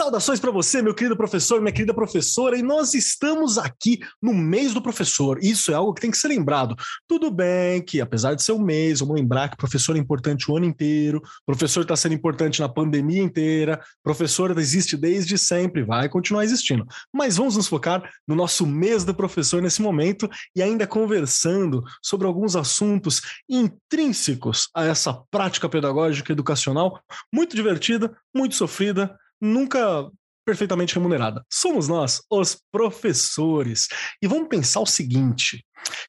Saudações para você, meu querido professor, minha querida professora, e nós estamos aqui no mês do professor. Isso é algo que tem que ser lembrado. Tudo bem que, apesar de ser um mês, vamos lembrar que professor é importante o ano inteiro, professor está sendo importante na pandemia inteira, professor existe desde sempre, vai continuar existindo. Mas vamos nos focar no nosso mês do professor nesse momento e ainda conversando sobre alguns assuntos intrínsecos a essa prática pedagógica educacional muito divertida, muito sofrida nunca perfeitamente remunerada. Somos nós, os professores. E vamos pensar o seguinte: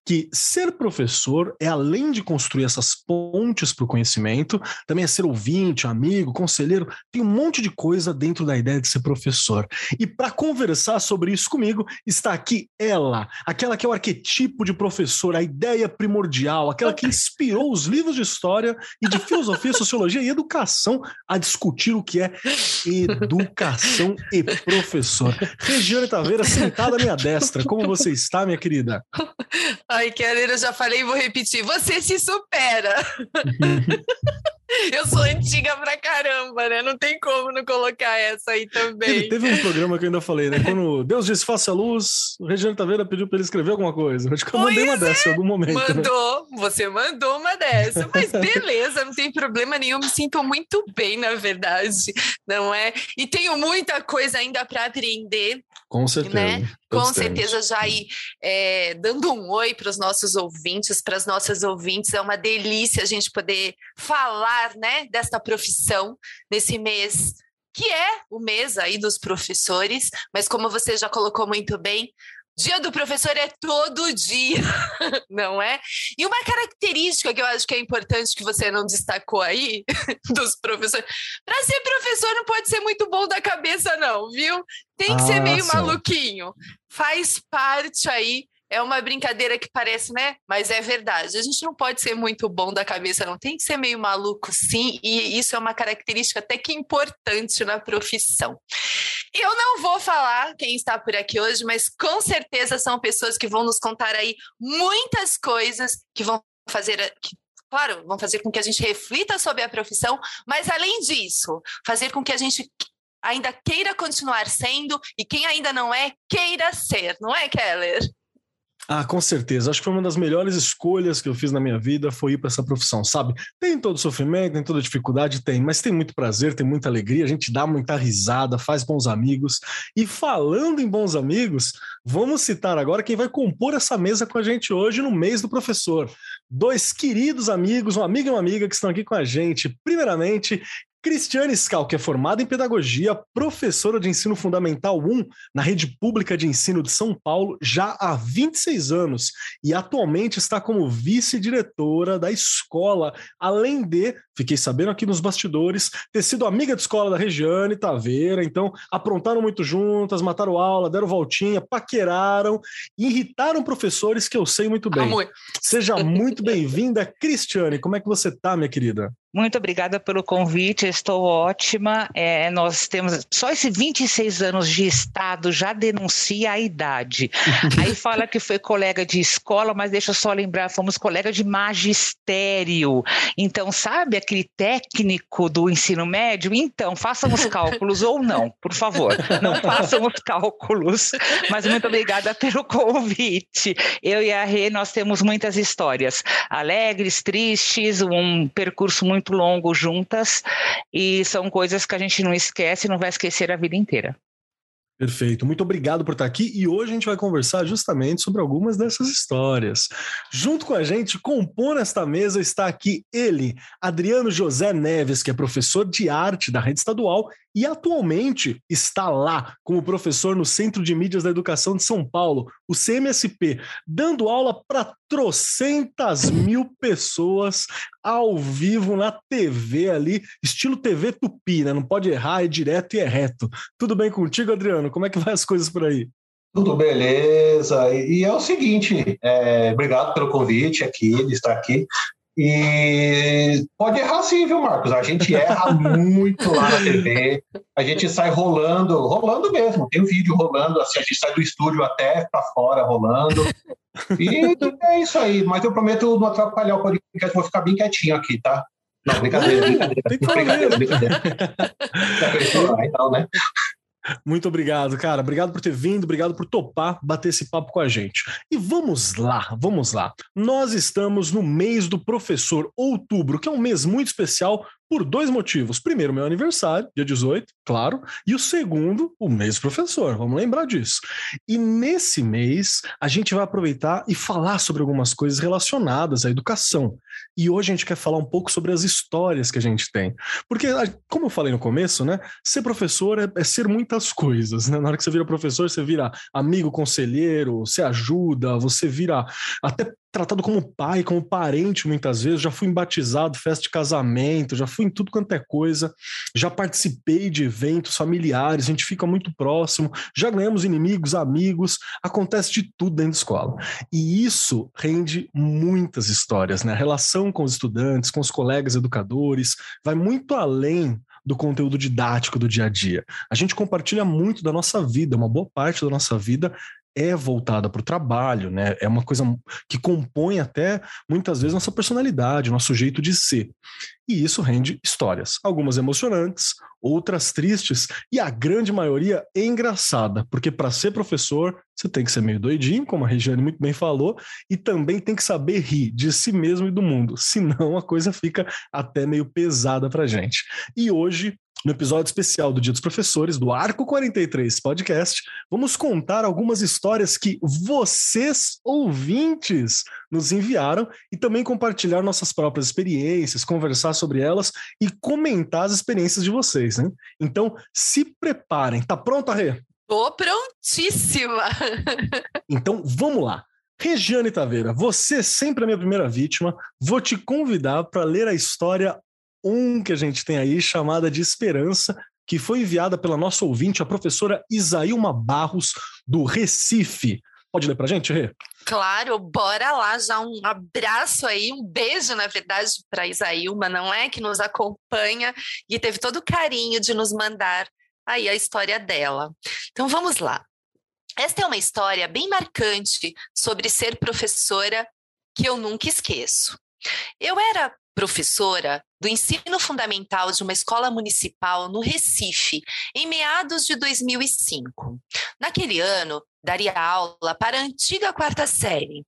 que ser professor é além de construir essas pontes para o conhecimento, também é ser ouvinte, amigo, conselheiro, tem um monte de coisa dentro da ideia de ser professor. E para conversar sobre isso comigo, está aqui ela, aquela que é o arquetipo de professor, a ideia primordial, aquela que inspirou os livros de história e de filosofia, sociologia e educação a discutir o que é educação e professor. Regiane Taveira, sentada à minha destra. Como você está, minha querida? Ai, Keller, eu já falei e vou repetir. Você se supera. Eu sou antiga pra caramba, né? Não tem como não colocar essa aí também. Teve, um programa que eu ainda falei, né? Quando Deus disse faça a luz, o Regiane Taveira pediu pra ele escrever alguma coisa. Acho que eu pois mandei uma é. dessa em algum momento. Né? Mandou, né? você mandou uma dessa. Mas beleza, não tem problema nenhum. Me sinto muito bem, na verdade, não é? E tenho muita coisa ainda para aprender. Com certeza. Né? Com certeza, já aí é, dando um oi para os nossos ouvintes, para as nossas ouvintes. É uma delícia a gente poder falar né, desta profissão nesse mês que é o mês aí dos professores, mas como você já colocou muito bem, Dia do professor é todo dia, não é? E uma característica que eu acho que é importante que você não destacou aí dos professores, para ser professor não pode ser muito bom da cabeça não, viu? Tem que ah, ser meio sim. maluquinho. Faz parte aí é uma brincadeira que parece, né? Mas é verdade. A gente não pode ser muito bom da cabeça, não. Tem que ser meio maluco, sim. E isso é uma característica até que importante na profissão. Eu não vou falar quem está por aqui hoje, mas com certeza são pessoas que vão nos contar aí muitas coisas que vão fazer. Que, claro, vão fazer com que a gente reflita sobre a profissão, mas além disso, fazer com que a gente ainda queira continuar sendo e quem ainda não é, queira ser, não é, Keller? Ah, com certeza. Acho que foi uma das melhores escolhas que eu fiz na minha vida foi ir para essa profissão, sabe? Tem todo sofrimento, tem toda dificuldade, tem, mas tem muito prazer, tem muita alegria, a gente dá muita risada, faz bons amigos. E falando em bons amigos, vamos citar agora quem vai compor essa mesa com a gente hoje no mês do professor. Dois queridos amigos, um amigo e uma amiga que estão aqui com a gente. Primeiramente, Cristiane Scal, que é formada em pedagogia, professora de ensino fundamental 1 na rede pública de ensino de São Paulo já há 26 anos e atualmente está como vice-diretora da escola, além de, fiquei sabendo aqui nos bastidores, ter sido amiga de escola da Regiane Taveira, então aprontaram muito juntas, mataram aula, deram voltinha, paqueraram, irritaram professores que eu sei muito bem. Amor. Seja muito bem-vinda, Cristiane. Como é que você tá, minha querida? Muito obrigada pelo convite, estou ótima. É, nós temos só esses 26 anos de Estado já denuncia a idade. Aí fala que foi colega de escola, mas deixa eu só lembrar, fomos colega de magistério. Então, sabe técnico do ensino médio? Então, façam os cálculos ou não, por favor. Não façam os cálculos. Mas muito obrigada pelo convite. Eu e a Rê, nós temos muitas histórias alegres, tristes, um percurso muito longo juntas e são coisas que a gente não esquece não vai esquecer a vida inteira. Perfeito, muito obrigado por estar aqui e hoje a gente vai conversar justamente sobre algumas dessas histórias. Junto com a gente, compor esta mesa, está aqui ele, Adriano José Neves, que é professor de arte da rede estadual e atualmente está lá como professor no Centro de Mídias da Educação de São Paulo, o CMSP, dando aula para trocentas mil pessoas ao vivo na TV ali, estilo TV Tupi, né? Não pode errar, é direto e é reto. Tudo bem contigo, Adriano? Como é que vai as coisas por aí? Tudo beleza. E, é o seguinte, é, obrigado pelo convite aqui, de estar aqui. E pode errar sim, viu, Marcos? A gente erra muito lá na TV, a gente sai rolando, rolando mesmo, tem um vídeo rolando, assim, a gente sai do estúdio até para fora rolando. E é isso aí, mas eu prometo não atrapalhar o podcast, vou ficar bem quietinho aqui, tá? Não, brincadeira, brincadeira. brincadeira, brincadeira. Então, né? Muito obrigado, cara. Obrigado por ter vindo, obrigado por topar bater esse papo com a gente. E vamos lá, vamos lá. Nós estamos no mês do professor, outubro, que é um mês muito especial por dois motivos. Primeiro, meu aniversário, dia 18, claro, e o segundo, o mês do professor. Vamos lembrar disso. E nesse mês, a gente vai aproveitar e falar sobre algumas coisas relacionadas à educação. E hoje a gente quer falar um pouco sobre as histórias que a gente tem. Porque, como eu falei no começo, né? Ser professor é, é ser muitas coisas, né? Na hora que você vira professor, você vira amigo, conselheiro, você ajuda, você vira até tratado como pai, como parente muitas vezes. Já fui batizado, festa de casamento, já fui em tudo quanto é coisa. Já participei de eventos familiares, a gente fica muito próximo. Já ganhamos inimigos, amigos. Acontece de tudo dentro da escola. E isso rende muitas histórias, né? A relação com os estudantes, com os colegas educadores, vai muito além do conteúdo didático do dia a dia. A gente compartilha muito da nossa vida, uma boa parte da nossa vida é voltada para o trabalho, né? É uma coisa que compõe até muitas vezes nossa personalidade, nosso jeito de ser. E isso rende histórias, algumas emocionantes, outras tristes e a grande maioria é engraçada, porque para ser professor você tem que ser meio doidinho, como a Regiane muito bem falou, e também tem que saber rir de si mesmo e do mundo, senão a coisa fica até meio pesada para gente. E hoje no episódio especial do Dia dos Professores, do Arco 43 Podcast, vamos contar algumas histórias que vocês, ouvintes, nos enviaram e também compartilhar nossas próprias experiências, conversar sobre elas e comentar as experiências de vocês, né? Então, se preparem. Tá pronta, Rê? Tô prontíssima! então, vamos lá. Regiane Taveira, você sempre é a minha primeira vítima. Vou te convidar para ler a história um que a gente tem aí, chamada de Esperança, que foi enviada pela nossa ouvinte, a professora Isaílma Barros, do Recife. Pode ler para a gente, Rê? Claro, bora lá, já um abraço aí, um beijo, na verdade, para Isaílma, não é? Que nos acompanha e teve todo o carinho de nos mandar aí a história dela. Então vamos lá. Esta é uma história bem marcante sobre ser professora que eu nunca esqueço. Eu era professora do ensino fundamental de uma escola municipal no Recife, em meados de 2005. Naquele ano, daria aula para a antiga quarta série.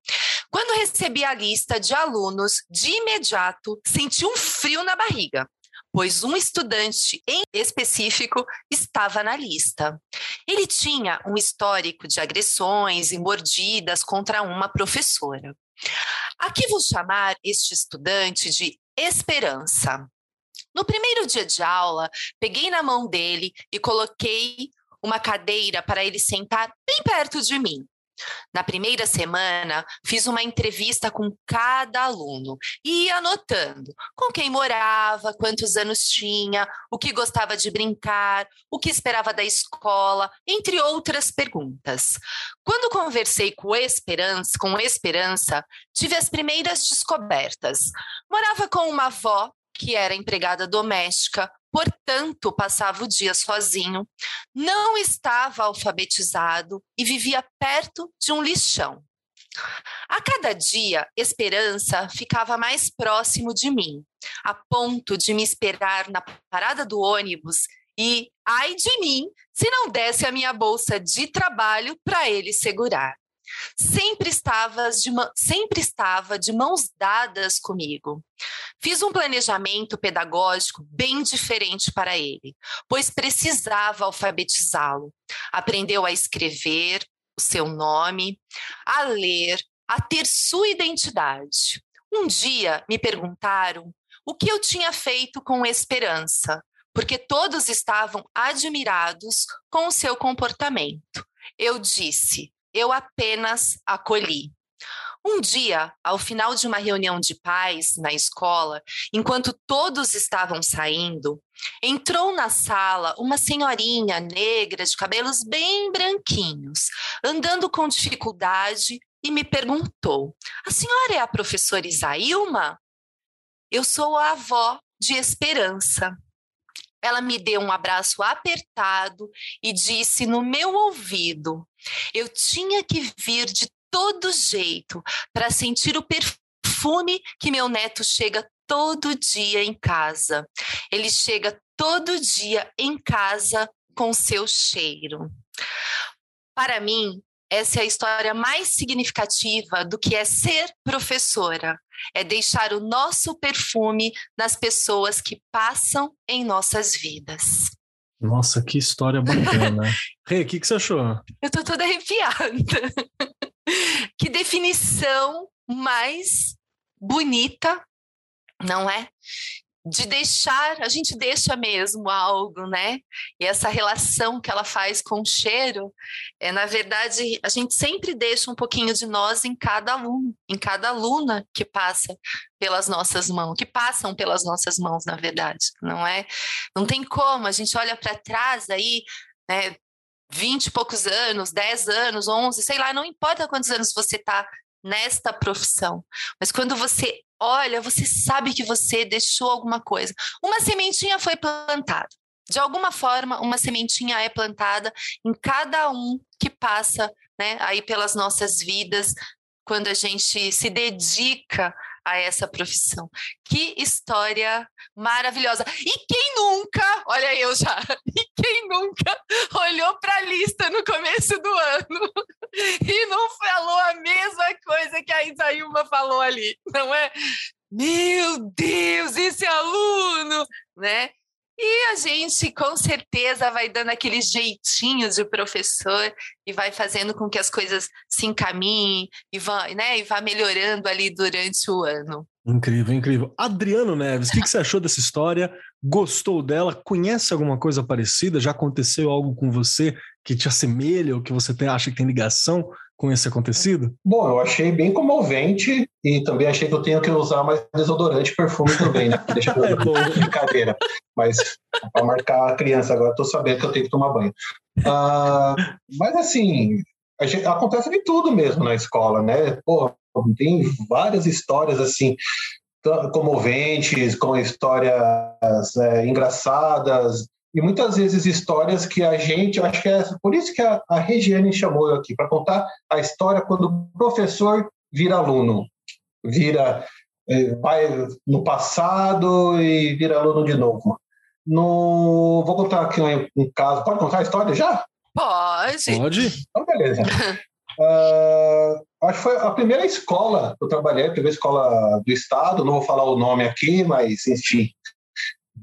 Quando recebi a lista de alunos, de imediato senti um frio na barriga, pois um estudante em específico estava na lista. Ele tinha um histórico de agressões e mordidas contra uma professora. Aqui vou chamar este estudante de Esperança. No primeiro dia de aula, peguei na mão dele e coloquei uma cadeira para ele sentar bem perto de mim. Na primeira semana, fiz uma entrevista com cada aluno e ia anotando com quem morava, quantos anos tinha, o que gostava de brincar, o que esperava da escola, entre outras perguntas. Quando conversei com Esperança, com Esperança, tive as primeiras descobertas. Morava com uma avó que era empregada doméstica, portanto, passava o dia sozinho, não estava alfabetizado e vivia perto de um lixão. A cada dia, Esperança ficava mais próximo de mim, a ponto de me esperar na parada do ônibus e, ai de mim, se não desse a minha bolsa de trabalho para ele segurar sempre estava, de, sempre estava de mãos dadas comigo. Fiz um planejamento pedagógico bem diferente para ele, pois precisava alfabetizá-lo. Aprendeu a escrever o seu nome, a ler, a ter sua identidade. Um dia me perguntaram o que eu tinha feito com esperança, porque todos estavam admirados com o seu comportamento. Eu disse: eu apenas acolhi. Um dia, ao final de uma reunião de pais na escola, enquanto todos estavam saindo, entrou na sala uma senhorinha negra de cabelos bem branquinhos, andando com dificuldade, e me perguntou: A senhora é a professora Isaílma? eu sou a avó de Esperança. Ela me deu um abraço apertado e disse no meu ouvido: eu tinha que vir de todo jeito para sentir o perfume que meu neto chega todo dia em casa. Ele chega todo dia em casa com seu cheiro. Para mim, essa é a história mais significativa do que é ser professora. É deixar o nosso perfume nas pessoas que passam em nossas vidas. Nossa, que história bacana. Rê, hey, o que, que você achou? Eu tô toda arrepiada. que definição mais bonita, não é? De deixar, a gente deixa mesmo algo, né? E essa relação que ela faz com o cheiro, é na verdade, a gente sempre deixa um pouquinho de nós em cada aluno, em cada aluna que passa pelas nossas mãos, que passam pelas nossas mãos, na verdade, não é? Não tem como, a gente olha para trás aí, né? 20 e poucos anos, 10 anos, 11, sei lá, não importa quantos anos você está nesta profissão. Mas quando você olha, você sabe que você deixou alguma coisa. Uma sementinha foi plantada. De alguma forma, uma sementinha é plantada em cada um que passa né, aí pelas nossas vidas, quando a gente se dedica a essa profissão. Que história maravilhosa. E quem nunca, olha eu já, e quem nunca olhou para a lista no começo do ano e não coisa que a Isaíma falou ali, não é? Meu Deus, esse aluno, né? E a gente com certeza vai dando aquele jeitinho de professor e vai fazendo com que as coisas se encaminhem e vá, né, e vá melhorando ali durante o ano. Incrível, incrível. Adriano Neves, o que, que, você achou dessa história? Gostou dela? Conhece alguma coisa parecida? Já aconteceu algo com você que te assemelha ou que você acha que tem ligação com esse acontecido? Bom, eu achei bem comovente e também achei que eu tenho que usar mais desodorante e perfume também, né? Deixa eu é brincadeira. Mas para marcar a criança agora, estou sabendo que eu tenho que tomar banho. Uh, mas assim, gente, acontece de tudo mesmo na escola, né? Pô, tem várias histórias assim comoventes, com histórias é, engraçadas, e muitas vezes histórias que a gente, eu acho que é por isso que a, a Regiane chamou eu aqui, para contar a história quando o professor vira aluno, vira, é, vai no passado e vira aluno de novo. No, vou contar aqui um, um caso, pode contar a história já? Pode. Pode. Então, beleza. Uh, acho que foi a primeira escola que eu trabalhei, a primeira escola do estado, não vou falar o nome aqui, mas enfim,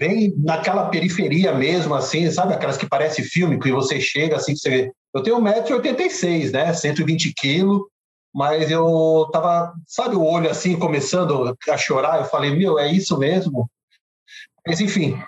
bem naquela periferia mesmo, assim, sabe? Aquelas que parece filme, que você chega assim, você... Eu tenho 1,86m, né? 120 quilos, mas eu tava, sabe, o olho assim, começando a chorar, eu falei, meu, é isso mesmo? Mas enfim,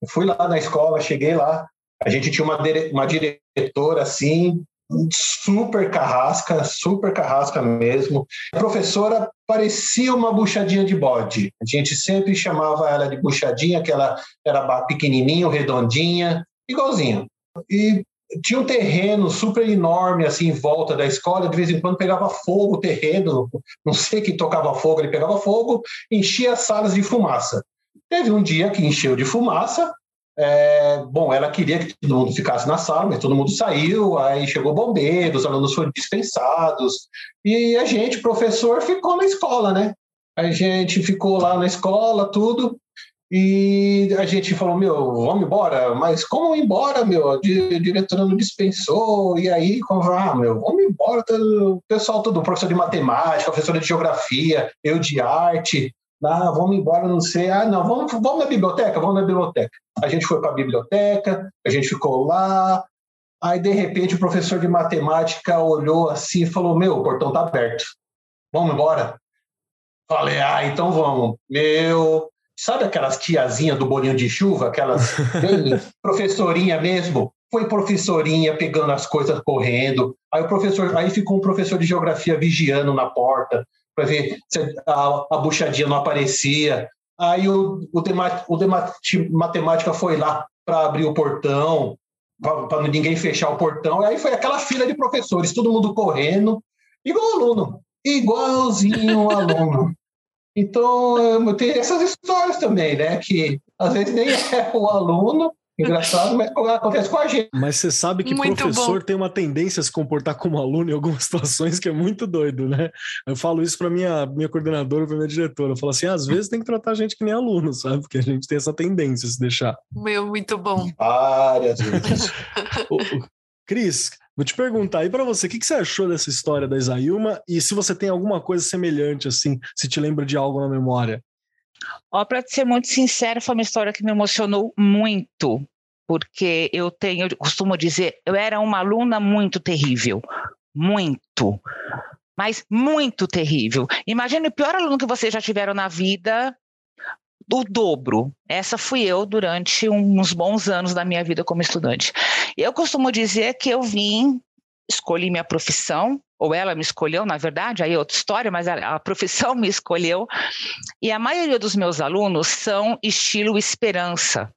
eu fui lá na escola, cheguei lá, a gente tinha uma, dire... uma diretora assim, super carrasca, super carrasca mesmo. A professora parecia uma buchadinha de bode. A gente sempre chamava ela de buchadinha, que ela era pequenininho, redondinha, igualzinho. E tinha um terreno super enorme assim em volta da escola, de vez em quando pegava fogo o terreno, não sei que tocava fogo, ele pegava fogo, enchia as salas de fumaça. Teve um dia que encheu de fumaça, é, bom, ela queria que todo mundo ficasse na sala, mas todo mundo saiu, aí chegou bombeiro, os alunos foram dispensados, e a gente, professor, ficou na escola, né? A gente ficou lá na escola, tudo, e a gente falou, meu, vamos embora, mas como embora, meu? A diretora não dispensou, e aí, como, ah, meu, vamos embora, o pessoal todo, professor de matemática, professor de geografia, eu de arte, ah, vamos embora, não sei. Ah, não, vamos, vamos na biblioteca, vamos na biblioteca. A gente foi para a biblioteca, a gente ficou lá. Aí, de repente, o professor de matemática olhou assim e falou: Meu, o portão está aberto. Vamos embora? Falei: Ah, então vamos. Meu, sabe aquelas tiazinhas do bolinho de chuva, aquelas bem professorinha mesmo? Foi professorinha pegando as coisas correndo. Aí o professor, aí ficou um professor de geografia vigiando na porta para ver se a, a buchadinha não aparecia. Aí o, o, o de matemática foi lá para abrir o portão, para ninguém fechar o portão. Aí foi aquela fila de professores, todo mundo correndo, igual aluno, igualzinho aluno. Então, tem essas histórias também, né? Que às vezes nem é o aluno, Engraçado, mas acontece com a gente. Mas você sabe que muito professor bom. tem uma tendência a se comportar como aluno em algumas situações que é muito doido, né? Eu falo isso para minha minha coordenadora, para minha diretora. Eu falo assim, às vezes tem que tratar a gente que nem aluno, sabe? Porque a gente tem essa tendência a se deixar. Meu, muito bom. Várias vezes. Cris, vou te perguntar, e para você, o que, que, você achou dessa história da Isailma? E se você tem alguma coisa semelhante, assim, se te lembra de algo na memória? Ó, para ser muito sincero, foi uma história que me emocionou muito, porque eu tenho, eu costumo dizer, eu era uma aluna muito terrível, muito, mas muito terrível. Imagine o pior aluno que vocês já tiveram na vida, o dobro. Essa fui eu durante uns bons anos da minha vida como estudante. Eu costumo dizer que eu vim, escolhi minha profissão, ou ela me escolheu, na verdade, aí é outra história, mas a, a, profissão me escolheu. E a maioria dos meus alunos são estilo esperança.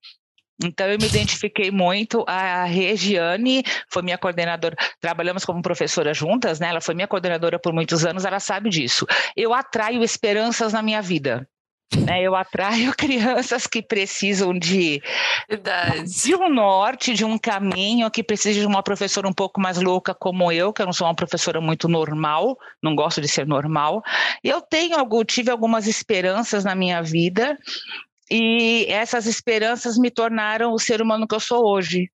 Então, eu me identifiquei muito. A Regiane foi minha coordenadora, trabalhamos como professora juntas, né? Ela foi minha coordenadora por muitos anos, ela sabe disso. Eu atraio esperanças na minha vida. Né, eu atraio crianças que precisam de, de um norte, de um caminho, que precisam de uma professora um pouco mais louca como eu, que eu não sou uma professora muito normal, não gosto de ser normal. Eu tenho, tive algumas esperanças na minha vida e essas esperanças me tornaram o ser humano que eu sou hoje.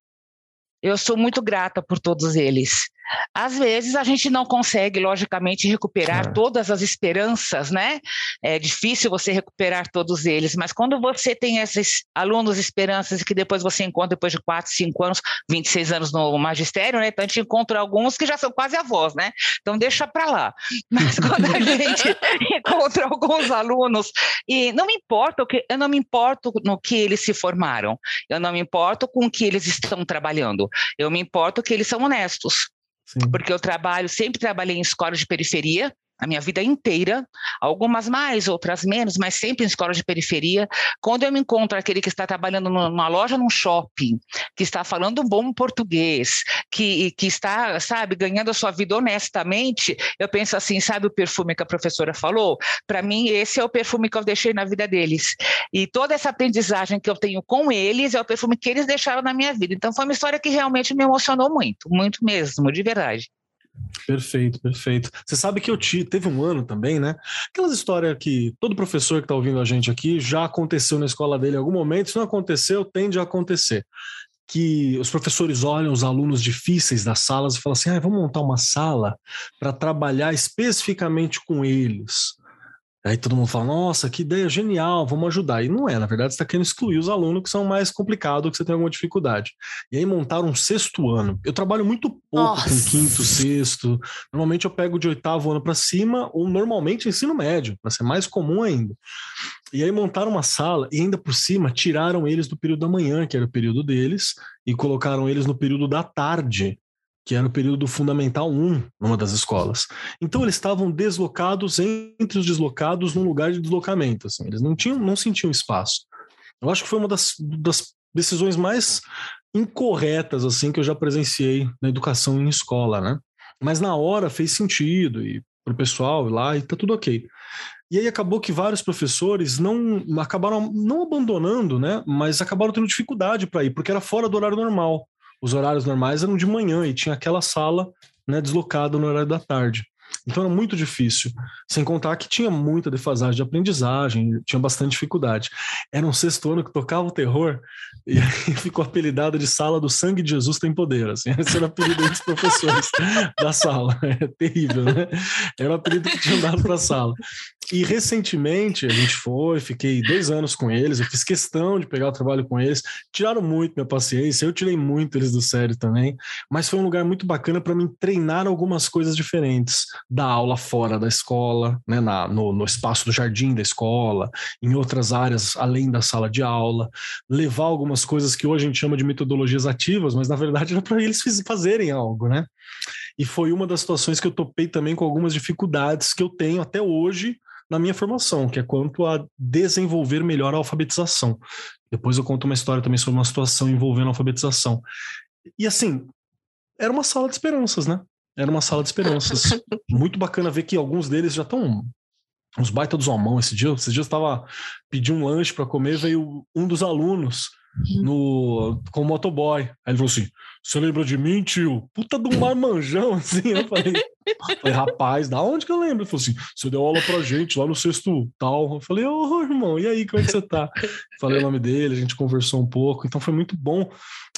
Eu sou muito grata por todos eles. Às vezes a gente não consegue, logicamente, recuperar é. todas as esperanças, né? É difícil você recuperar todos eles, mas quando você tem esses alunos esperanças que depois você encontra depois de 4, 5 anos, 26 anos no magistério, né? Então a gente encontra alguns que já são quase avós, né? Então deixa para lá. Mas quando a gente encontra alguns alunos, e não me importa o que, eu não me importo no que eles se formaram, eu não me importo com o que eles estão trabalhando, eu me importo que eles são honestos. Sim. Porque eu trabalho, sempre trabalhei em escolas de periferia, a minha vida inteira, algumas mais, outras menos, mas sempre em escola de periferia. Quando eu me encontro aquele que está trabalhando numa loja, num shopping, que está falando um bom português, que, que está, sabe, ganhando a sua vida honestamente, eu penso assim, sabe o perfume que a professora falou? Para mim, esse é o perfume que eu deixei na vida deles. E toda essa aprendizagem que eu tenho com eles é o perfume que eles deixaram na minha vida. Então, foi uma história que realmente me emocionou muito, muito mesmo, de verdade. Perfeito, perfeito. Você sabe que eu te, teve um ano também, né? Aquelas histórias que todo professor que está ouvindo a gente aqui já aconteceu na escola dele em algum momento, se não aconteceu, tende a acontecer. Que os professores olham os alunos difíceis das salas e falam assim: ah, vamos montar uma sala para trabalhar especificamente com eles. Aí todo mundo fala, nossa, que ideia genial, vamos ajudar. E não é, na verdade, você está querendo excluir os alunos que são mais complicados, que você tem alguma dificuldade. E aí montaram um sexto ano. Eu trabalho muito pouco nossa. com quinto, sexto. Normalmente eu pego de oitavo ano para cima, ou normalmente ensino médio, para ser mais comum ainda. E aí montaram uma sala e ainda por cima tiraram eles do período da manhã, que era o período deles, e colocaram eles no período da tarde, que era o período fundamental 1 numa das escolas. Então eles estavam deslocados entre os deslocados num lugar de deslocamento, assim, eles não tinham, não sentiam espaço. Eu acho que foi uma das, das decisões mais incorretas assim que eu já presenciei na educação em escola, né? Mas na hora fez sentido e para o pessoal lá e tá tudo ok. E aí acabou que vários professores não acabaram não abandonando, né? Mas acabaram tendo dificuldade para ir porque era fora do horário normal os horários normais eram de manhã e tinha aquela sala né, deslocada no horário da tarde. Então era muito difícil. Sem contar que tinha muita defasagem de aprendizagem, tinha bastante dificuldade. Era um sexto ano que tocava o terror e ficou apelidada de sala do sangue de Jesus tem poder. Assim. Esse era o apelido dos professores da sala. É terrível, né? Era o apelido que tinham dado para a sala. E recentemente a gente foi, fiquei dois anos com eles, eu fiz questão de pegar o trabalho com eles, tiraram muito minha paciência, eu tirei muito eles do sério também, mas foi um lugar muito bacana para mim treinar algumas coisas diferentes, da aula fora da escola, né, na, no, no espaço do jardim da escola, em outras áreas além da sala de aula, levar algumas coisas que hoje a gente chama de metodologias ativas, mas na verdade era para eles fazerem algo, né? E foi uma das situações que eu topei também com algumas dificuldades que eu tenho até hoje na minha formação, que é quanto a desenvolver melhor a alfabetização. Depois eu conto uma história também sobre uma situação envolvendo a alfabetização. E assim, era uma sala de esperanças, né? Era uma sala de esperanças. Muito bacana ver que alguns deles já estão uns baita dos homão esse dia. Esse dia eu estava pedindo um lanche para comer, veio um dos alunos uhum. no com o motoboy. Aí ele falou assim: Você lembra de mim, tio? Puta do marmanjão, assim. Eu falei, falei, rapaz, da onde que eu lembro? Ele falou assim: Você deu aula pra gente lá no sexto tal. Eu falei, ô oh, irmão, e aí, como é que você tá? Falei o nome dele, a gente conversou um pouco, então foi muito bom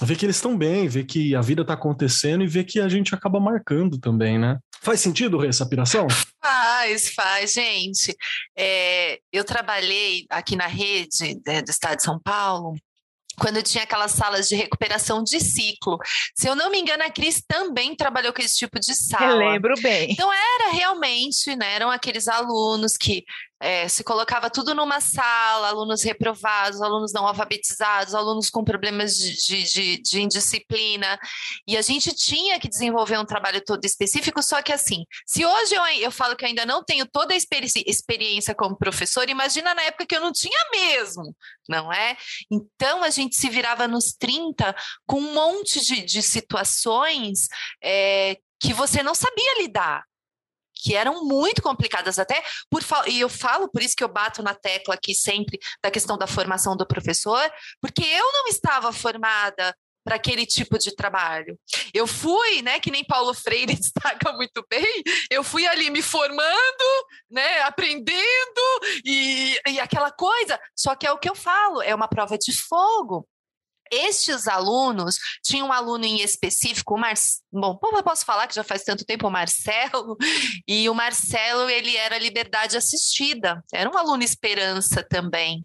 ver que eles estão bem, ver que a vida tá acontecendo e ver que a gente acaba marcando também, né? Faz sentido essa piração? Faz, faz, gente. É, eu trabalhei aqui na rede né, do Estado de São Paulo quando tinha aquelas salas de recuperação de ciclo. Se eu não me engano, a Cris também trabalhou com esse tipo de sala. Eu lembro bem. Então era realmente, né, eram aqueles alunos que é, se colocava tudo numa sala, alunos reprovados, alunos não alfabetizados, alunos com problemas de, de, de, indisciplina, e a gente tinha que desenvolver um trabalho todo específico, só que assim, se hoje eu, eu falo que ainda não tenho toda a experi experiência como professor, imagina na época que eu não tinha mesmo, não é? Então a gente se virava nos 30 com um monte de, de situações é, que você não sabia lidar que eram muito complicadas até por e eu falo por isso que eu bato na tecla aqui sempre da questão da formação do professor, porque eu não estava formada para aquele tipo de trabalho. Eu fui, né, que nem Paulo Freire destaca muito bem, eu fui ali me formando, né, aprendendo e, e aquela coisa. Só que é o que eu falo, é uma prova de fogo. Estes alunos, tinha um aluno em específico, o Mar... bom, eu posso falar que já faz tanto tempo o Marcelo, e o Marcelo, ele era liberdade assistida, era um aluno esperança também.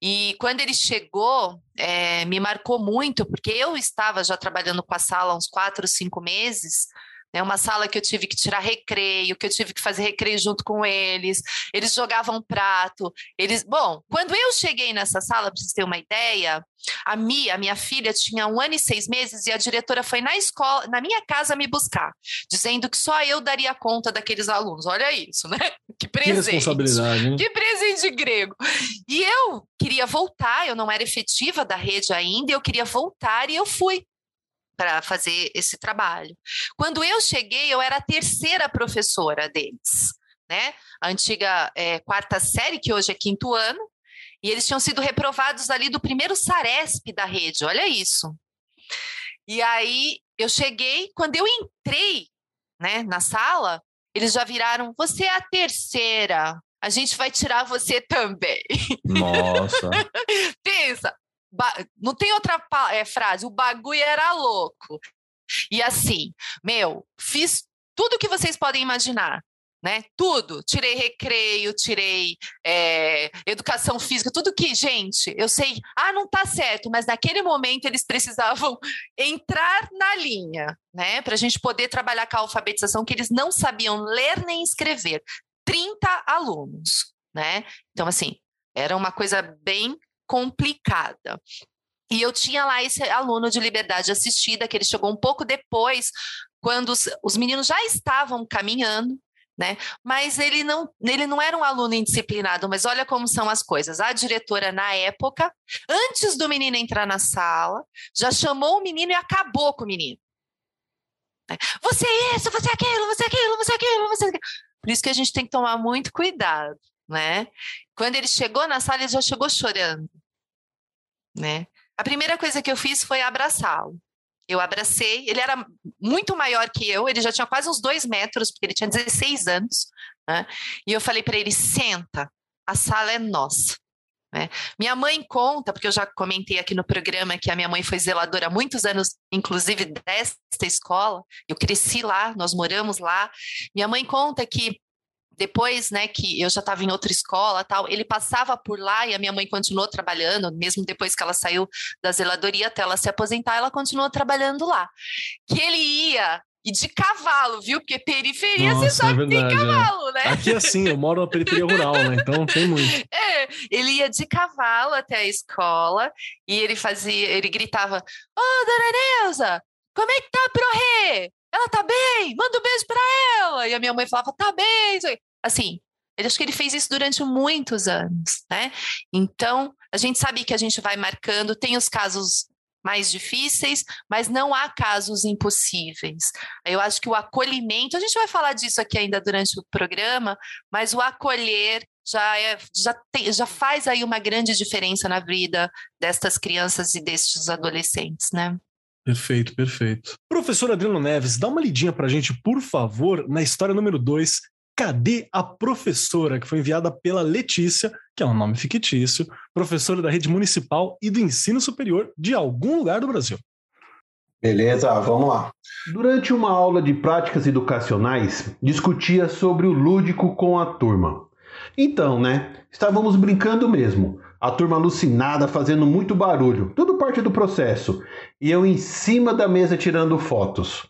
E quando ele chegou, é, me marcou muito, porque eu estava já trabalhando com a sala há uns quatro, cinco meses, é uma sala que eu tive que tirar recreio, que eu tive que fazer recreio junto com eles. Eles jogavam prato. Eles, bom, quando eu cheguei nessa sala, para vocês terem uma ideia, a Mia, a minha filha, tinha um ano e seis meses e a diretora foi na escola, na minha casa me buscar, dizendo que só eu daria conta daqueles alunos. Olha isso, né? Que presente. Que responsabilidade. Hein? Que presente grego. E eu queria voltar, eu não era efetiva da rede ainda, eu queria voltar e eu fui para fazer esse trabalho. Quando eu cheguei, eu era a terceira professora deles, né? A antiga é, quarta série, que hoje é quinto ano, e eles tinham sido reprovados ali do primeiro Saresp da rede, olha isso. E aí eu cheguei, quando eu entrei né, na sala, eles já viraram: você é a terceira, a gente vai tirar você também. Nossa. Pensa, não tem outra é, frase, o bagulho era louco. E assim, meu, fiz tudo que vocês podem imaginar. Né? Tudo. Tirei recreio, tirei é, educação física, tudo que, gente, eu sei, ah, não tá certo, mas naquele momento eles precisavam entrar na linha, né? Para a gente poder trabalhar com a alfabetização, que eles não sabiam ler nem escrever. 30 alunos, né? Então, assim, era uma coisa bem complicada. E eu tinha lá esse aluno de liberdade assistida, que ele chegou um pouco depois, quando os, os meninos já estavam caminhando, né? Mas ele não, ele não era um aluno indisciplinado, mas olha como são as coisas. A diretora, na época, antes do menino entrar na sala, já chamou o menino e acabou com o menino. Né? Você é isso, você é aquilo, você é aquilo, você é aquilo, você é aquilo. Por isso que a gente tem que tomar muito cuidado né? Quando ele chegou na sala, ele já chegou chorando, né? A primeira coisa que eu fiz foi abraçá-lo. Eu abracei, ele era muito maior que eu, ele já tinha quase uns dois metros, porque ele tinha 16 anos, né? E eu falei para ele: senta, a sala é nossa. Né? Minha mãe conta, porque eu já comentei aqui no programa que a minha mãe foi zeladora há muitos anos, inclusive desta escola. Eu cresci lá, nós moramos lá. Minha mãe conta que depois, né, que eu já estava em outra escola, tal, ele passava por lá e a minha mãe continuou trabalhando, mesmo depois que ela saiu da zeladoria até ela se aposentar, ela continuou trabalhando lá. Que ele ia e de cavalo, viu? Porque periferia Nossa, você sabe é verdade, que tem cavalo, é. né? Aqui é assim, eu moro na periferia rural, né? Então tem muito. É, ele ia de cavalo até a escola e ele fazia, ele gritava: Ô, oh, dona Neuza, como é que tá pro rei? Ela tá bem, manda um beijo pra ela. E a minha mãe falava, tá bem. Assim, eu acho que ele fez isso durante muitos anos, né? Então, a gente sabe que a gente vai marcando, tem os casos mais difíceis, mas não há casos impossíveis. Eu acho que o acolhimento, a gente vai falar disso aqui ainda durante o programa, mas o acolher já, é, já, tem, já faz aí uma grande diferença na vida destas crianças e destes adolescentes, né? Perfeito, perfeito. Professor Adriano Neves, dá uma lidinha para a gente, por favor, na história número 2, Cadê a professora? Que foi enviada pela Letícia, que é um nome fictício, professora da rede municipal e do ensino superior de algum lugar do Brasil. Beleza, vamos lá. Durante uma aula de práticas educacionais, discutia sobre o lúdico com a turma. Então, né? Estávamos brincando mesmo. A turma alucinada, fazendo muito barulho, tudo parte do processo. E eu em cima da mesa tirando fotos.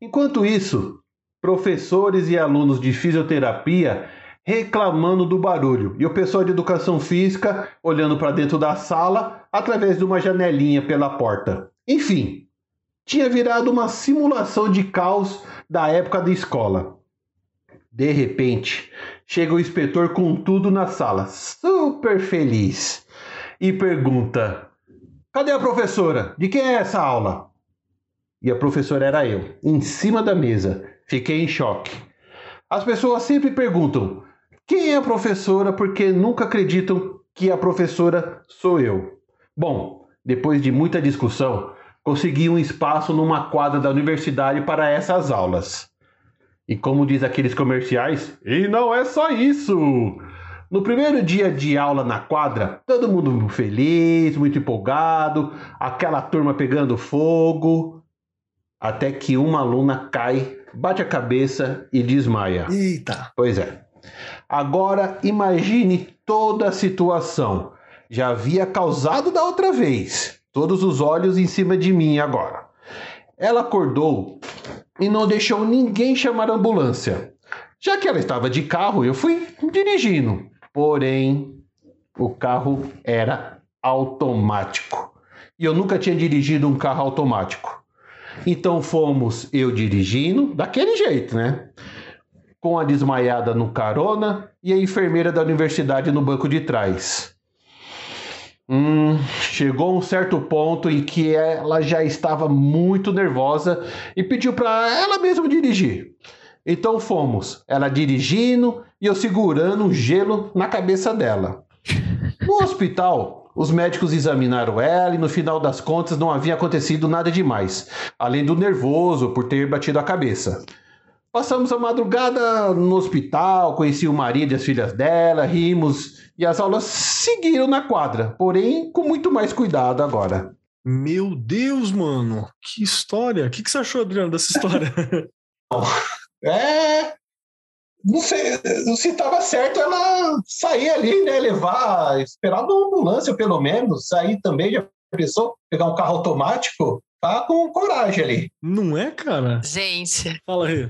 Enquanto isso, professores e alunos de fisioterapia reclamando do barulho e o pessoal de educação física olhando para dentro da sala através de uma janelinha pela porta. Enfim, tinha virado uma simulação de caos da época da escola. De repente, chega o inspetor com tudo na sala, super feliz, e pergunta: Cadê a professora? De quem é essa aula? E a professora era eu, em cima da mesa, Fiquei em choque. As pessoas sempre perguntam quem é a professora porque nunca acreditam que a professora sou eu. Bom, depois de muita discussão, consegui um espaço numa quadra da universidade para essas aulas. E como diz aqueles comerciais, e não é só isso! No primeiro dia de aula na quadra, todo mundo feliz, muito empolgado, aquela turma pegando fogo, até que uma aluna cai bate a cabeça e desmaia. Eita! Pois é. Agora imagine toda a situação. Já havia causado da outra vez. Todos os olhos em cima de mim agora. Ela acordou e não deixou ninguém chamar a ambulância. Já que ela estava de carro, eu fui dirigindo. Porém, o carro era automático. E eu nunca tinha dirigido um carro automático. Então fomos eu dirigindo, daquele jeito, né? Com a desmaiada no carona e a enfermeira da universidade no banco de trás. Hum, chegou um certo ponto em que ela já estava muito nervosa e pediu para ela mesma dirigir. Então fomos, ela dirigindo e eu segurando um gelo na cabeça dela. No hospital, os médicos examinaram ela e no final das contas não havia acontecido nada demais, além do nervoso por ter batido a cabeça. Passamos a madrugada no hospital, conheci o marido e as filhas dela, rimos e as aulas seguiram na quadra, porém com muito mais cuidado agora. Meu Deus, mano, que história! O que, que você achou, Adriano, dessa história? é, não sei, se estava certo ela sair ali, né? Levar, esperar uma ambulância pelo menos, sair também, já pensou? Pegar um carro automático, tá com coragem ali. Não é, cara? Gente. Fala aí.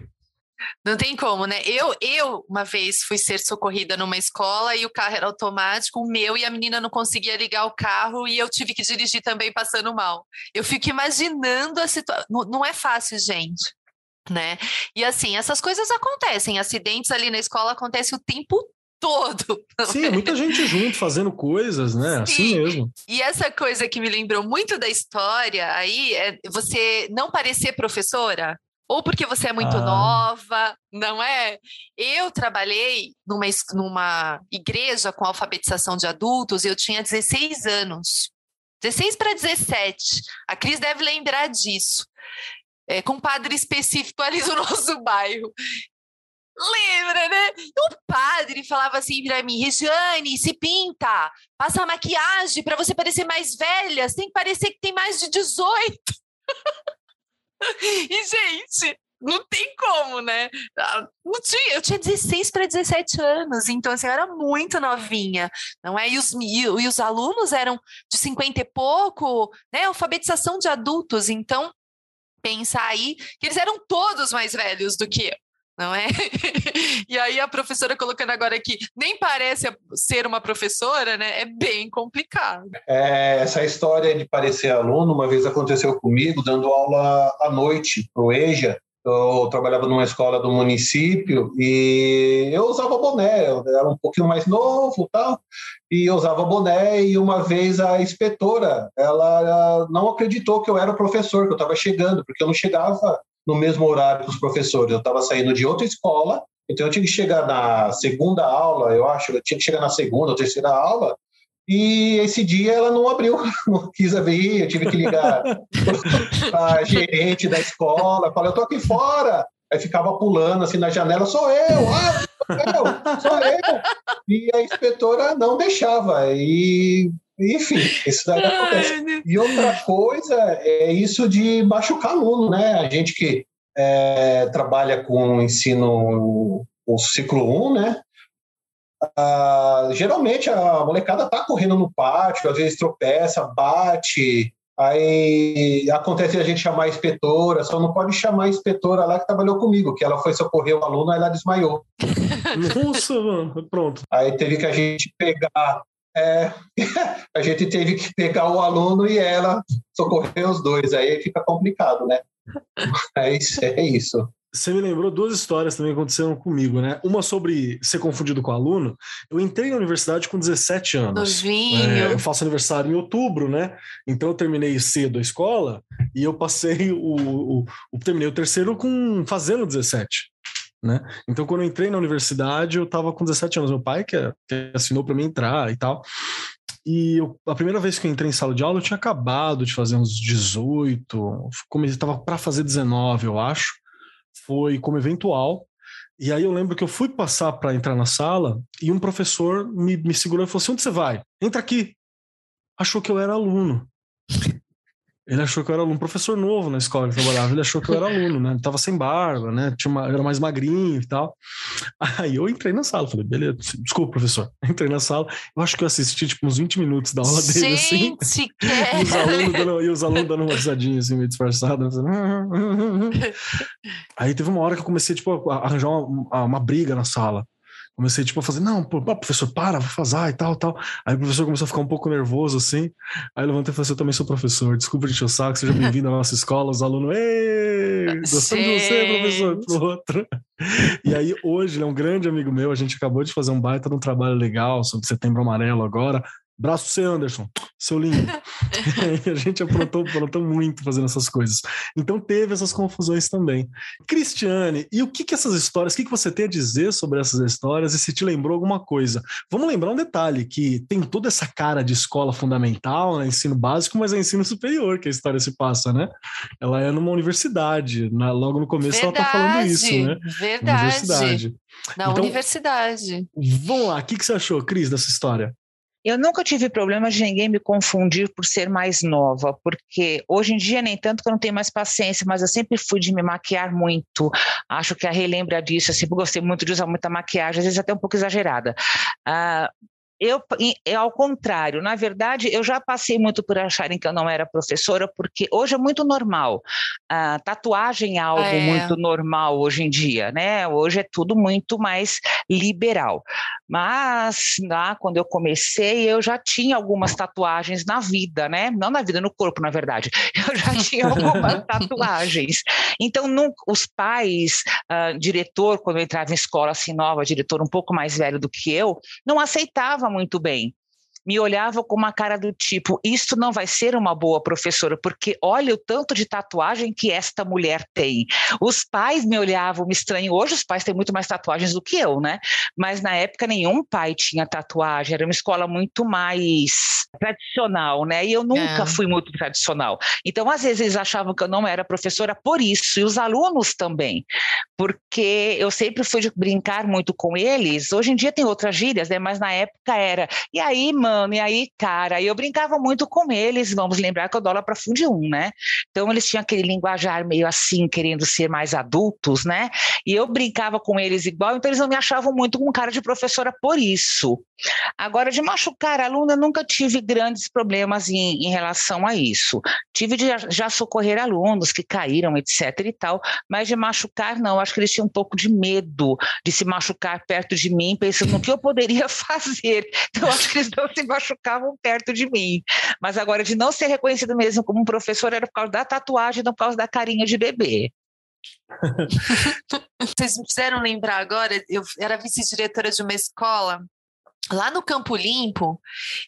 Não tem como, né? Eu, eu, uma vez, fui ser socorrida numa escola e o carro era automático, o meu, e a menina não conseguia ligar o carro e eu tive que dirigir também passando mal. Eu fico imaginando a situação. Não, não é fácil, gente né? E assim, essas coisas acontecem, acidentes ali na escola acontecem o tempo todo. Sim, é? muita gente junto fazendo coisas, né? Assim Sim. Assim mesmo. E essa coisa que me lembrou muito da história aí é você não parecer professora. Ou porque você é muito ah. nova, não é? Eu trabalhei numa, numa igreja com alfabetização de adultos e eu tinha 16 anos. 16 para 17. A Cris deve lembrar disso é, com um padre específico ali do nosso bairro. Lembra, né? O padre falava assim para mim: Regiane, se pinta, passa maquiagem para você parecer mais velha, você tem que parecer que tem mais de 18. e, gente, não tem como, né? Ah, não tinha, eu tinha 16 para 17 anos, então assim, eu era muito novinha, não é? E os, e, os alunos eram de 50 e pouco, né? Alfabetização de adultos, então pensar aí que eles eram todos mais velhos do que eu não é? e aí a professora colocando agora aqui, nem parece ser uma professora, né? É bem complicado. É, essa história de parecer aluno, uma vez aconteceu comigo, dando aula à noite pro EJA, eu trabalhava numa escola do município e eu usava boné, eu era um pouquinho mais novo tal, e eu usava boné e uma vez a inspetora, ela não acreditou que eu era o professor, que eu estava chegando, porque eu não chegava no mesmo horário que os professores, eu estava saindo de outra escola, então eu tinha que chegar na segunda aula, eu acho, eu tinha que chegar na segunda ou terceira aula, e esse dia ela não abriu, não quis abrir, eu tive que ligar a gerente da escola, falei, eu tô aqui fora. Aí ficava pulando assim na janela, sou eu, ah, sou eu, sou eu. E a inspetora não deixava. E, enfim, isso daí acontece. E outra coisa é isso de machucar aluno, né? A gente que é, trabalha com ensino, o ciclo 1, né? Ah, geralmente a molecada tá correndo no pátio, às vezes tropeça, bate, aí acontece a gente chamar a inspetora, só não pode chamar a inspetora lá que trabalhou comigo, que ela foi socorrer o aluno, aí ela desmaiou. Nossa, mano, pronto. Aí teve que a gente pegar é, a gente teve que pegar o aluno e ela socorrer os dois, aí fica complicado, né? Mas é isso. Você me lembrou duas histórias também que aconteceram comigo, né? Uma sobre ser confundido com aluno. Eu entrei na universidade com 17 anos. É, eu faço aniversário em outubro, né? Então eu terminei cedo a escola e eu passei o, o, o terminei o terceiro com fazendo 17. Né? Então, quando eu entrei na universidade, eu estava com 17 anos. Meu pai, que, que assinou para mim entrar e tal. E eu, a primeira vez que eu entrei em sala de aula, eu tinha acabado de fazer uns 18, comecei, tava para fazer 19, eu acho foi como eventual. E aí eu lembro que eu fui passar para entrar na sala e um professor me, me segurou e falou assim: onde você vai? Entra aqui. Achou que eu era aluno. Ele achou que eu era aluno, professor novo na escola que eu trabalhava, ele achou que eu era aluno, né? Ele tava sem barba, né? Tinha uma, era mais magrinho e tal. Aí eu entrei na sala, falei, beleza, desculpa, professor. Entrei na sala, eu acho que eu assisti tipo uns 20 minutos da aula dele, assim. Gente, e, os alunos dando, e os alunos dando uma risadinha assim, meio disfarçada. Aí teve uma hora que eu comecei, tipo, a arranjar uma, uma briga na sala comecei tipo a fazer, não, pô, professor, para, vou fazer e tal, tal. Aí o professor começou a ficar um pouco nervoso assim. Aí eu levantei e falei assim, eu também sou professor, desculpa de encher o saco, seja bem-vindo à nossa escola, os alunos, ei, gostamos de você, professor, pro outro. E aí hoje ele é um grande amigo meu, a gente acabou de fazer um baita de um trabalho legal sobre setembro amarelo agora. Braço você, Anderson, seu lindo. a gente aprontou, aprontou muito fazendo essas coisas. Então teve essas confusões também. Cristiane, e o que que essas histórias, o que que você tem a dizer sobre essas histórias e se te lembrou alguma coisa? Vamos lembrar um detalhe, que tem toda essa cara de escola fundamental, né, ensino básico, mas é ensino superior que a história se passa, né? Ela é numa universidade, logo no começo verdade, ela tá falando isso, né? Verdade. Universidade. Na então, universidade. Vamos lá, o que, que você achou, Cris, dessa história? Eu nunca tive problema de ninguém me confundir por ser mais nova, porque hoje em dia nem tanto que eu não tenho mais paciência, mas eu sempre fui de me maquiar muito. Acho que a Rei lembra disso, eu sempre gostei muito de usar muita maquiagem, às vezes até um pouco exagerada. Uh, eu, é ao contrário, na verdade, eu já passei muito por acharem que eu não era professora, porque hoje é muito normal. A tatuagem é algo é. muito normal hoje em dia, né? Hoje é tudo muito mais liberal. Mas lá, quando eu comecei, eu já tinha algumas tatuagens na vida, né? Não na vida, no corpo, na verdade. Eu já tinha algumas tatuagens. Então, os pais, uh, diretor, quando eu entrava em escola assim nova, diretor um pouco mais velho do que eu, não aceitava muito bem me olhava com uma cara do tipo: Isso não vai ser uma boa professora, porque olha o tanto de tatuagem que esta mulher tem. Os pais me olhavam, me estranham. Hoje os pais têm muito mais tatuagens do que eu, né? Mas na época nenhum pai tinha tatuagem, era uma escola muito mais tradicional, né? E eu nunca é. fui muito tradicional. Então, às vezes, eles achavam que eu não era professora por isso, e os alunos também, porque eu sempre fui de brincar muito com eles. Hoje em dia tem outras gírias, né? Mas na época era, e aí, mãe? Ano, e aí, cara, eu brincava muito com eles, vamos lembrar que aula para Fundi 1, né? Então eles tinham aquele linguajar meio assim, querendo ser mais adultos, né? E eu brincava com eles igual, então eles não me achavam muito com cara de professora por isso. Agora, de machucar aluno, eu nunca tive grandes problemas em, em relação a isso. Tive de já socorrer alunos que caíram, etc e tal, mas de machucar, não. Acho que eles tinham um pouco de medo de se machucar perto de mim, pensando no que eu poderia fazer. Então, acho que eles não se machucavam perto de mim. Mas agora, de não ser reconhecido mesmo como um professor, era por causa da tatuagem, não por causa da carinha de bebê. Vocês me fizeram lembrar agora, eu era vice-diretora de uma escola lá no Campo Limpo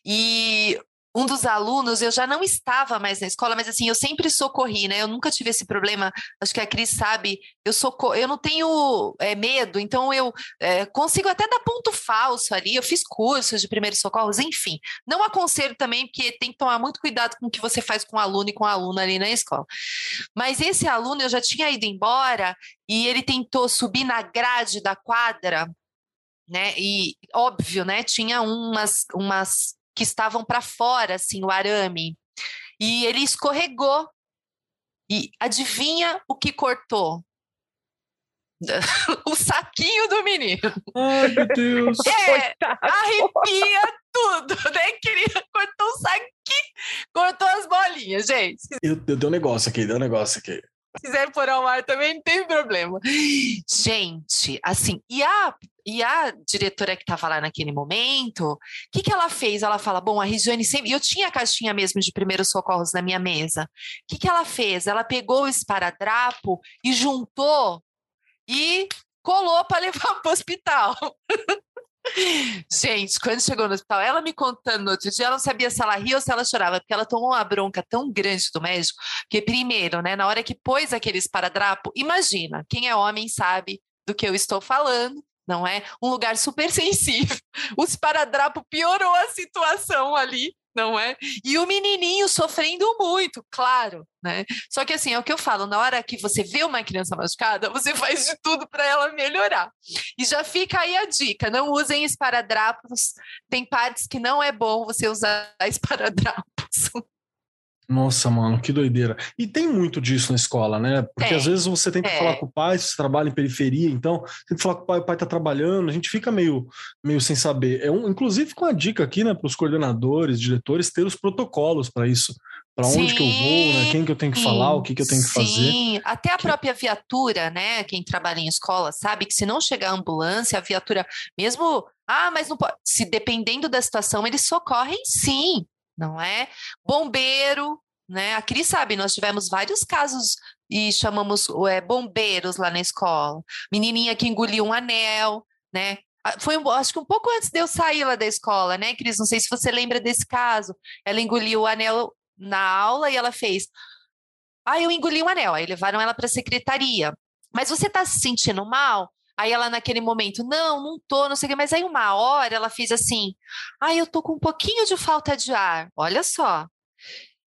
e um dos alunos, eu já não estava mais na escola, mas assim, eu sempre socorri, né? Eu nunca tive esse problema, acho que a Cris sabe, eu socorro, eu não tenho é, medo, então eu é, consigo até dar ponto falso ali, eu fiz cursos de primeiros socorros, enfim. Não aconselho também, porque tem que tomar muito cuidado com o que você faz com o aluno e com a aluna ali na escola. Mas esse aluno, eu já tinha ido embora e ele tentou subir na grade da quadra, né? E óbvio, né? Tinha umas, umas que estavam para fora, assim, o arame. E ele escorregou. E adivinha o que cortou? o saquinho do menino. Ai, meu Deus. É, arrepia tudo, né? Queria cortou o saquinho, cortou as bolinhas, gente. Eu, eu dei um negócio aqui, deu um negócio aqui. Se quiser pôr ao ar também, não tem problema. Gente, assim, e a, e a diretora que estava lá naquele momento, o que, que ela fez? Ela fala: Bom, a Regiane sempre. Eu tinha a caixinha mesmo de primeiros socorros na minha mesa. O que, que ela fez? Ela pegou o esparadrapo e juntou e colou para levar para o hospital. Gente, quando chegou no hospital, ela me contando no outro dia, ela não sabia se ela ria ou se ela chorava, porque ela tomou uma bronca tão grande do médico, que primeiro, né, na hora que pôs aquele esparadrapo, imagina, quem é homem sabe do que eu estou falando, não é? Um lugar super sensível. O esparadrapo piorou a situação ali, não é? E o menininho sofrendo muito, claro, né? Só que assim, é o que eu falo, na hora que você vê uma criança machucada, você faz de tudo para ela melhorar. E já fica aí a dica, não usem esparadrapos, tem partes que não é bom você usar esparadrapos. Nossa, mano, que doideira. E tem muito disso na escola, né? Porque é, às vezes você tenta é. falar com o pai, você trabalha em periferia, então tenta falar com o pai, o pai tá trabalhando, a gente fica meio, meio sem saber. É um, inclusive com a dica aqui, né, para os coordenadores, diretores, ter os protocolos para isso. Para onde que eu vou, né? Quem que eu tenho que falar, o que que eu tenho que sim. fazer. Sim, até a que... própria viatura, né? Quem trabalha em escola sabe que se não chegar a ambulância, a viatura, mesmo, ah, mas não pode, se dependendo da situação, eles socorrem sim, não é? Bombeiro, né? A Cris sabe, nós tivemos vários casos e chamamos é, bombeiros lá na escola. Menininha que engoliu um anel, né? Ah, foi, acho que um pouco antes de eu sair lá da escola, né, Cris? Não sei se você lembra desse caso. Ela engoliu o anel na aula e ela fez. Ah, eu engoli um anel. Aí levaram ela para a secretaria. Mas você está se sentindo mal? Aí ela naquele momento, não, não tô, não sei o que, mas aí uma hora ela fez assim, ah, eu tô com um pouquinho de falta de ar, olha só.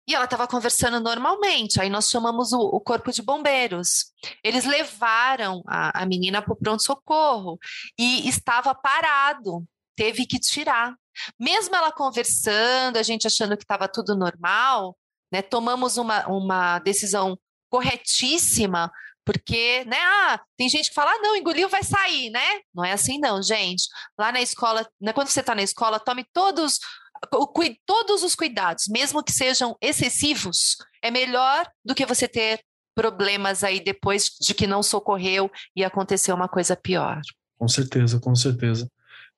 E ela estava conversando normalmente, aí nós chamamos o, o, corpo de bombeiros. Eles levaram a, a menina para o pronto-socorro e estava parado, teve que tirar. Mesmo ela conversando, a gente achando que estava tudo normal, né, tomamos uma, uma decisão corretíssima, porque, né, ah, tem gente que fala, ah, não, engoliu, vai sair, né? Não é assim não, gente. Lá na escola, né, quando você está na escola, tome todos, todos os cuidados, mesmo que sejam excessivos, é melhor do que você ter problemas aí depois de que não socorreu e aconteceu uma coisa pior. Com certeza, com certeza.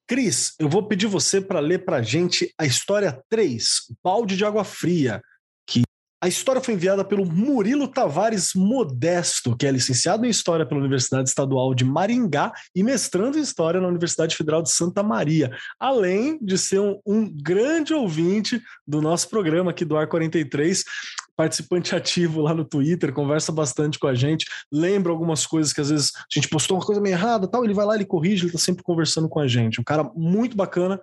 Cris, eu vou pedir você para ler para gente a história 3, balde de água fria. A história foi enviada pelo Murilo Tavares Modesto, que é licenciado em História pela Universidade Estadual de Maringá e mestrando em História na Universidade Federal de Santa Maria, além de ser um, um grande ouvinte do nosso programa aqui do Ar 43, participante ativo lá no Twitter, conversa bastante com a gente, lembra algumas coisas que às vezes a gente postou uma coisa meio errada, tal, ele vai lá, ele corrige, ele tá sempre conversando com a gente. Um cara muito bacana.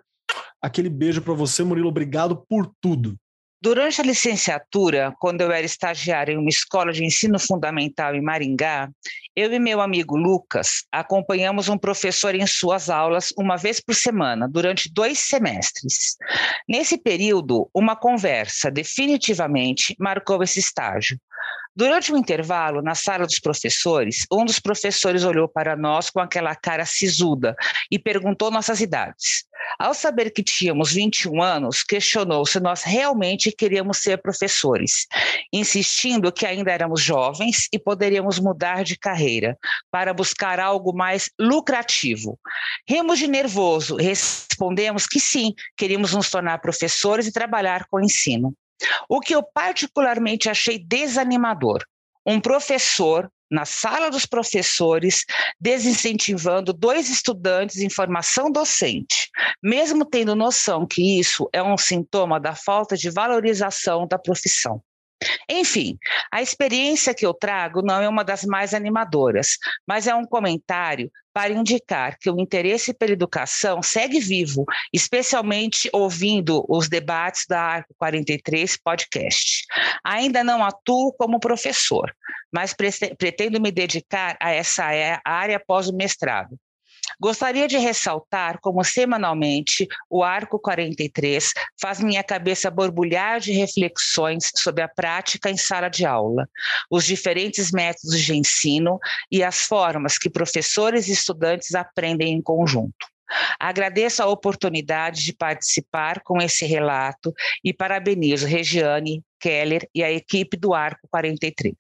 Aquele beijo para você, Murilo, obrigado por tudo. Durante a licenciatura, quando eu era estagiária em uma escola de ensino fundamental em Maringá, eu e meu amigo Lucas acompanhamos um professor em suas aulas uma vez por semana, durante dois semestres. Nesse período, uma conversa definitivamente marcou esse estágio. Durante o intervalo, na sala dos professores, um dos professores olhou para nós com aquela cara sisuda e perguntou nossas idades. Ao saber que tínhamos 21 anos, questionou se nós realmente queríamos ser professores, insistindo que ainda éramos jovens e poderíamos mudar de carreira para buscar algo mais lucrativo. Rimos de nervoso, respondemos que sim, queríamos nos tornar professores e trabalhar com o ensino. O que eu particularmente achei desanimador. Um professor na sala dos professores, desincentivando dois estudantes em formação docente, mesmo tendo noção que isso é um sintoma da falta de valorização da profissão. Enfim, a experiência que eu trago não é uma das mais animadoras, mas é um comentário para indicar que o interesse pela educação segue vivo, especialmente ouvindo os debates da Arco 43 podcast. Ainda não atuo como professor, mas pretendo me dedicar a essa área após o mestrado. Gostaria de ressaltar como semanalmente o Arco 43 faz minha cabeça borbulhar de reflexões sobre a prática em sala de aula, os diferentes métodos de ensino e as formas que professores e estudantes aprendem em conjunto. Agradeço a oportunidade de participar com esse relato e parabenizo Regiane, Keller e a equipe do Arco 43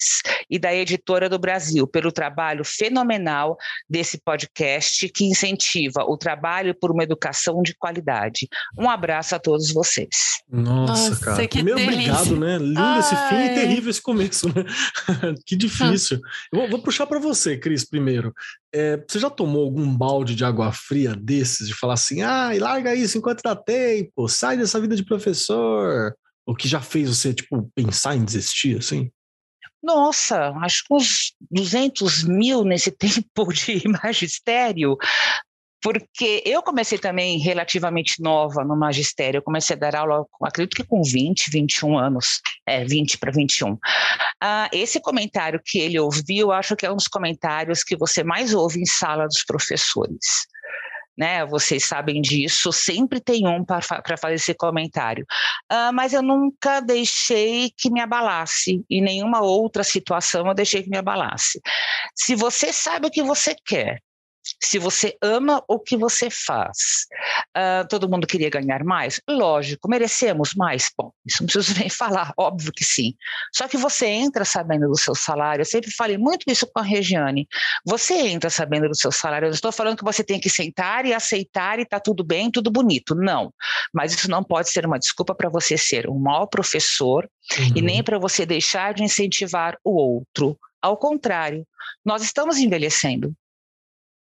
e da Editora do Brasil pelo trabalho fenomenal desse podcast que incentiva o trabalho por uma educação de qualidade. Um abraço a todos vocês. Nossa, Nossa cara. Primeiro, delícia. obrigado, né? Lindo Ai. esse fim e terrível esse começo, né? que difícil. Eu vou, vou puxar para você, Cris, primeiro. É, você já tomou algum balde de água fria desses, de falar assim, ah, larga isso enquanto dá tempo, sai dessa vida de professor? O que já fez você, tipo, pensar em desistir, assim? Nossa, acho que uns 200 mil nesse tempo de magistério, porque eu comecei também relativamente nova no magistério, eu comecei a dar aula, acredito que com 20, 21 anos, é, 20 para 21. Ah, esse comentário que ele ouviu, acho que é um dos comentários que você mais ouve em sala dos professores né? Vocês sabem disso, sempre tem um para fazer esse comentário. Uh, mas eu nunca deixei que me abalasse, em nenhuma outra situação eu deixei que me abalasse. Se você sabe o que você quer, se você ama o que você faz. Uh, todo mundo queria ganhar mais? Lógico, merecemos mais? Bom, isso não preciso nem falar, óbvio que sim. Só que você entra sabendo do seu salário, eu sempre falei muito isso com a Regiane. Você entra sabendo do seu salário, eu não estou falando que você tem que sentar e aceitar e está tudo bem, tudo bonito. Não. Mas isso não pode ser uma desculpa para você ser um mau professor uhum. e nem para você deixar de incentivar o outro. Ao contrário, nós estamos envelhecendo.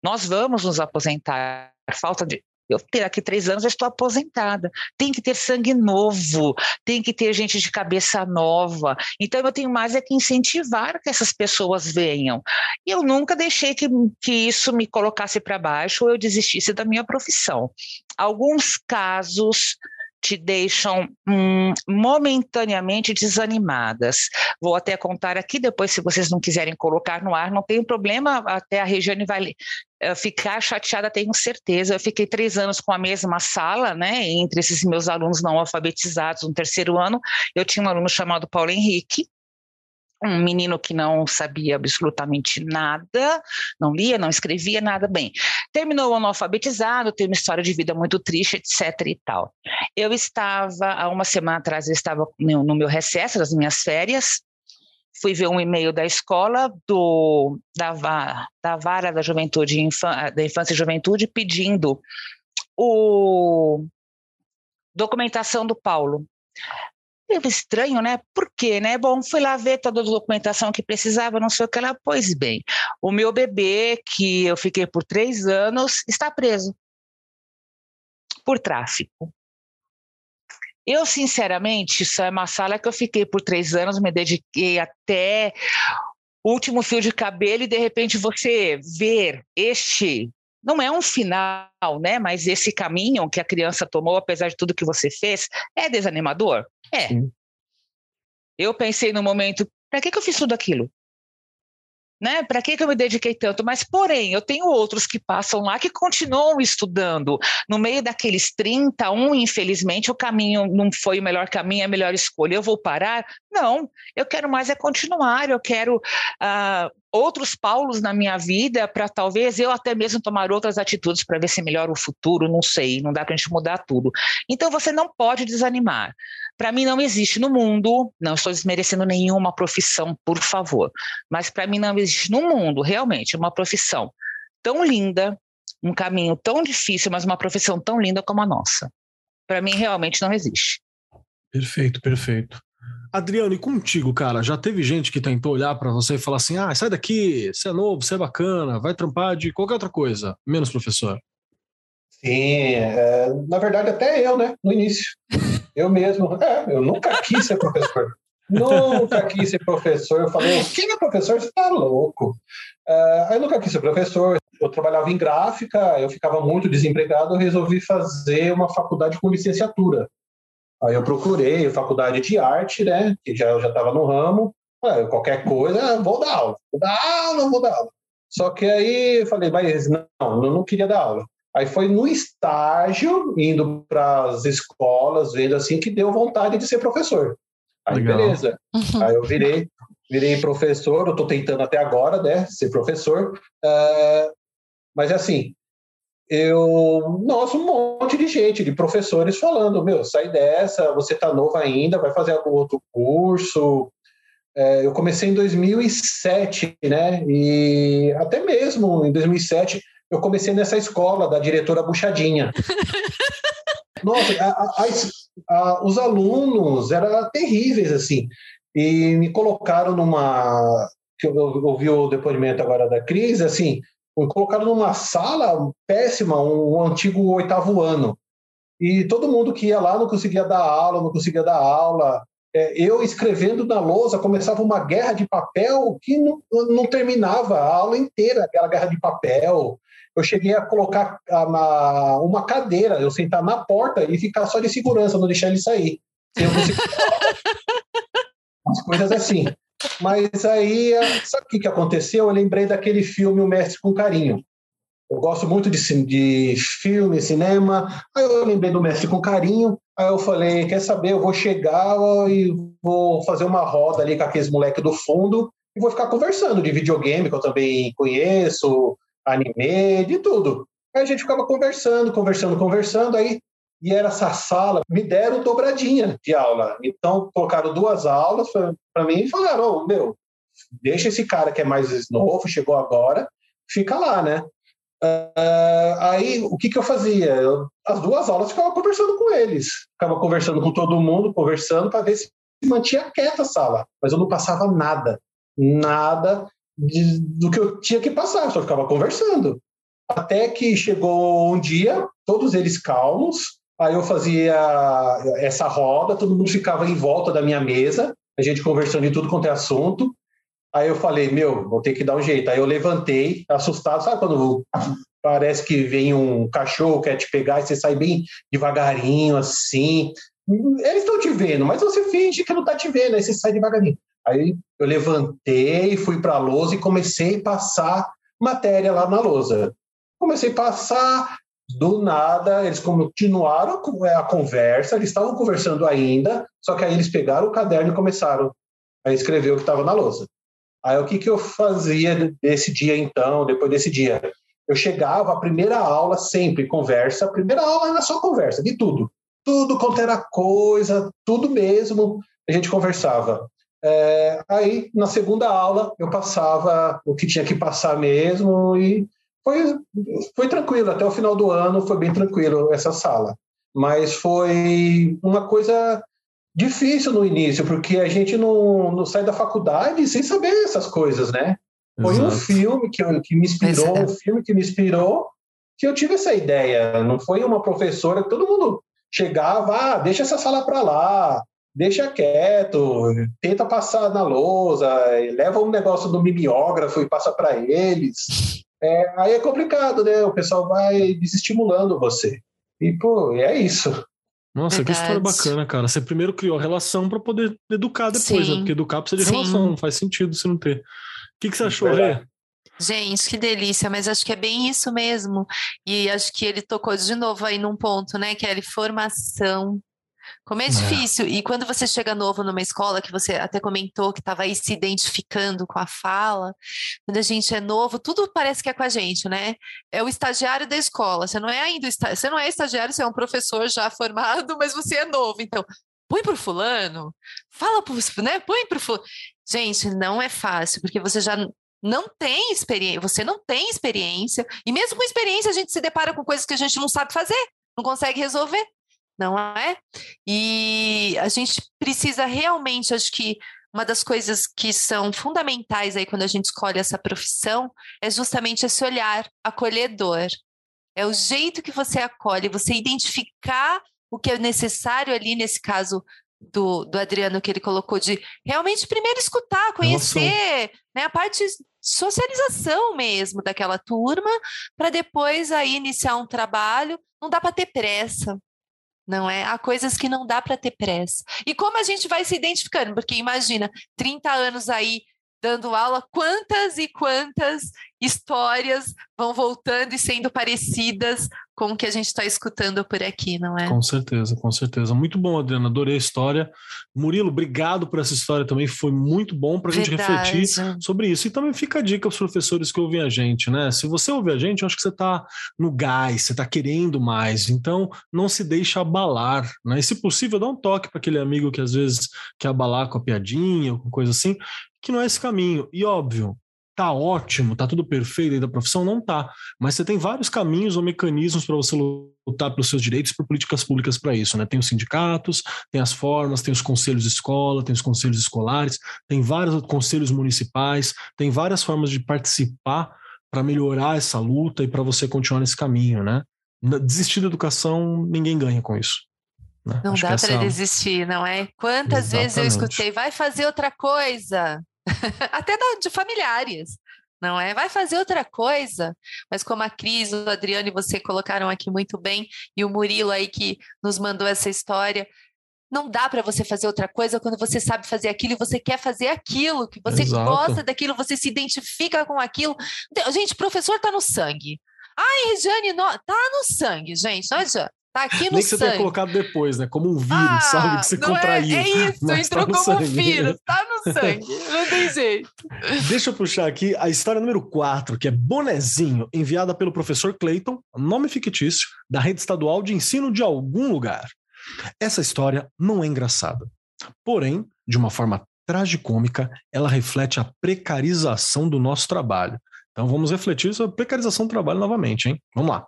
Nós vamos nos aposentar. Falta de. Eu ter aqui três anos, eu estou aposentada. Tem que ter sangue novo, tem que ter gente de cabeça nova. Então, eu tenho mais é que incentivar que essas pessoas venham. E eu nunca deixei que, que isso me colocasse para baixo ou eu desistisse da minha profissão. Alguns casos te deixam hum, momentaneamente desanimadas. Vou até contar aqui, depois, se vocês não quiserem colocar no ar, não tem problema, até a Regiane vai ficar chateada, tenho certeza. Eu fiquei três anos com a mesma sala, né? Entre esses meus alunos não alfabetizados no terceiro ano, eu tinha um aluno chamado Paulo Henrique, um menino que não sabia absolutamente nada, não lia, não escrevia nada bem. Terminou o ano alfabetizado, tem uma história de vida muito triste, etc e tal. Eu estava, há uma semana atrás, eu estava no meu recesso das minhas férias, fui ver um e-mail da escola do, da, da vara da juventude, da infância e juventude, pedindo o documentação do Paulo. Meio estranho, né? Por quê, né? Bom, fui lá ver toda a documentação que precisava, não sei o que lá. Pois bem, o meu bebê, que eu fiquei por três anos, está preso por tráfico. Eu, sinceramente, isso é uma sala que eu fiquei por três anos, me dediquei até o último fio de cabelo e, de repente, você ver este não é um final, né? Mas esse caminho que a criança tomou, apesar de tudo que você fez, é desanimador? É. Sim. Eu pensei no momento, para que, que eu fiz tudo aquilo? né? Para que, que eu me dediquei tanto? Mas, porém, eu tenho outros que passam lá que continuam estudando. No meio daqueles 30, um, infelizmente, o caminho não foi o melhor caminho, a melhor escolha. Eu vou parar? Não, eu quero mais é continuar, eu quero uh, outros Paulos na minha vida para talvez eu até mesmo tomar outras atitudes para ver se melhora o futuro, não sei, não dá para a gente mudar tudo. Então você não pode desanimar. Para mim não existe no mundo, não estou desmerecendo nenhuma profissão, por favor, mas para mim não existe no mundo realmente uma profissão tão linda, um caminho tão difícil, mas uma profissão tão linda como a nossa. Para mim realmente não existe. Perfeito, perfeito. Adriano, e contigo, cara? Já teve gente que tentou olhar para você e falar assim: ah, sai daqui, você é novo, você é bacana, vai trampar de qualquer outra coisa, menos professor? Sim, é, na verdade, até eu, né? No início. Eu mesmo. É, eu nunca quis ser professor. nunca quis ser professor. Eu falei, quem é professor? Você tá louco. É, eu nunca quis ser professor. Eu trabalhava em gráfica, eu ficava muito desempregado, eu resolvi fazer uma faculdade com licenciatura. Aí eu procurei faculdade de arte, né? Que já eu já estava no ramo. Ah, qualquer coisa, vou dar aula. Vou dar aula, vou dar aula. Só que aí eu falei, mas não, eu não queria dar aula. Aí foi no estágio, indo para as escolas, vendo assim, que deu vontade de ser professor. Aí Legal. beleza. Uhum. Aí eu virei, virei professor, eu estou tentando até agora, né, ser professor. Uh, mas assim, eu, nossa, um monte de gente, de professores falando, meu, sai dessa, você tá novo ainda, vai fazer algum outro curso. É, eu comecei em 2007, né? E até mesmo em 2007 eu comecei nessa escola da diretora Buchadinha. Nossa, a, a, a, os alunos eram terríveis, assim. E me colocaram numa. eu ouvi o depoimento agora da crise, assim, me colocaram numa sala péssima, um, um antigo oitavo ano. E todo mundo que ia lá não conseguia dar aula, não conseguia dar aula. É, eu escrevendo na lousa, começava uma guerra de papel que não, não terminava a aula inteira, aquela guerra de papel eu cheguei a colocar uma, uma cadeira, eu sentar na porta e ficar só de segurança, não deixar ele sair. As coisas assim. Mas aí, sabe o que, que aconteceu? Eu lembrei daquele filme O Mestre com Carinho. Eu gosto muito de, de filme, cinema. Aí eu lembrei do Mestre com Carinho. Aí eu falei: quer saber? Eu vou chegar e vou fazer uma roda ali com aqueles moleques do fundo e vou ficar conversando de videogame, que eu também conheço, anime, de tudo. Aí a gente ficava conversando, conversando, conversando, aí e era essa sala, me deram dobradinha de aula. Então, colocaram duas aulas para mim e falaram: oh, meu, deixa esse cara que é mais novo, chegou agora, fica lá, né? Uh, aí, o que, que eu fazia? Eu, as duas aulas ficava conversando com eles, ficava conversando com todo mundo, conversando para ver se mantinha quieta a sala, mas eu não passava nada, nada de, do que eu tinha que passar, só ficava conversando. Até que chegou um dia, todos eles calmos, aí eu fazia essa roda, todo mundo ficava em volta da minha mesa, a gente conversando de tudo quanto é assunto. Aí eu falei, meu, vou ter que dar um jeito. Aí eu levantei, assustado, sabe quando parece que vem um cachorro quer te pegar e você sai bem devagarinho, assim. Eles estão te vendo, mas você finge que não está te vendo, aí você sai devagarinho. Aí eu levantei, fui para a lousa e comecei a passar matéria lá na lousa. Comecei a passar, do nada, eles continuaram a conversa, eles estavam conversando ainda, só que aí eles pegaram o caderno e começaram a escrever o que estava na lousa. Aí o que, que eu fazia desse dia então, depois desse dia? Eu chegava, a primeira aula sempre conversa, a primeira aula era só conversa, de tudo. Tudo quanto era coisa, tudo mesmo, a gente conversava. É, aí, na segunda aula, eu passava o que tinha que passar mesmo e foi, foi tranquilo. Até o final do ano foi bem tranquilo essa sala. Mas foi uma coisa difícil no início, porque a gente não, não sai da faculdade sem saber essas coisas, né? Foi Exato. um filme que, que me inspirou, é. um filme que me inspirou, que eu tive essa ideia. Não foi uma professora, todo mundo chegava, ah, deixa essa sala para lá, deixa quieto, tenta passar na lousa, leva um negócio do mimeógrafo e passa para eles. É, aí é complicado, né? O pessoal vai desestimulando você. E, pô, é isso. Nossa, Verdade. que história bacana, cara. Você primeiro criou a relação para poder educar depois, né? Porque educar precisa de Sim. relação, não faz sentido se não ter. O que, que você achou, Rê? Gente, que delícia, mas acho que é bem isso mesmo. E acho que ele tocou de novo aí num ponto, né? Que é a formação como é, difícil. E quando você chega novo numa escola, que você até comentou que estava aí se identificando com a fala, quando a gente é novo, tudo parece que é com a gente, né? É o estagiário da escola. Você não é ainda você não é estagiário, você é um professor já formado, mas você é novo. Então, põe pro fulano, fala pro, né? Põe pro fulano. Gente, não é fácil, porque você já não tem experiência, você não tem experiência, e mesmo com experiência a gente se depara com coisas que a gente não sabe fazer, não consegue resolver. Não é? E a gente precisa realmente, acho que uma das coisas que são fundamentais aí quando a gente escolhe essa profissão é justamente esse olhar acolhedor. É o jeito que você acolhe, você identificar o que é necessário ali, nesse caso do, do Adriano, que ele colocou, de realmente primeiro escutar, conhecer né, a parte socialização mesmo daquela turma, para depois aí iniciar um trabalho. Não dá para ter pressa, não é? Há coisas que não dá para ter pressa. E como a gente vai se identificando? Porque imagina, 30 anos aí dando aula, quantas e quantas histórias vão voltando e sendo parecidas com o que a gente está escutando por aqui, não é? Com certeza, com certeza. Muito bom, Adriana, adorei a história. Murilo, obrigado por essa história também, foi muito bom para a gente refletir sobre isso. E também fica a dica aos professores que ouvem a gente, né? Se você ouve a gente, eu acho que você está no gás, você está querendo mais, então não se deixe abalar, né? E se possível, dá um toque para aquele amigo que às vezes quer abalar com a piadinha ou com coisa assim, que não é esse caminho. E óbvio, tá ótimo, tá tudo perfeito aí da profissão? Não tá. Mas você tem vários caminhos ou mecanismos para você lutar pelos seus direitos por políticas públicas para isso, né? Tem os sindicatos, tem as formas, tem os conselhos de escola, tem os conselhos escolares, tem vários conselhos municipais, tem várias formas de participar para melhorar essa luta e para você continuar nesse caminho, né? Desistir da educação, ninguém ganha com isso. Né? Não Acho dá para essa... desistir, não é? Quantas Exatamente. vezes eu escutei, vai fazer outra coisa, até de familiares, não é? Vai fazer outra coisa, mas como a Cris, o Adriano e você colocaram aqui muito bem, e o Murilo aí que nos mandou essa história, não dá para você fazer outra coisa quando você sabe fazer aquilo e você quer fazer aquilo, que você Exato. gosta daquilo, você se identifica com aquilo. Gente, professor tá no sangue. Ai, Regiane, no... tá no sangue, gente, não adianta. Tá aqui no Nem que você tenha colocado depois, né? Como um vírus, ah, sabe? Que você contraiu. É, é isso, entrou tá como sangue. vírus, tá no sangue, não tem jeito. Deixa eu puxar aqui a história número 4, que é Bonezinho, enviada pelo professor Clayton, nome fictício, da rede estadual de ensino de algum lugar. Essa história não é engraçada. Porém, de uma forma tragicômica, ela reflete a precarização do nosso trabalho. Então vamos refletir sobre a precarização do trabalho novamente, hein? Vamos lá.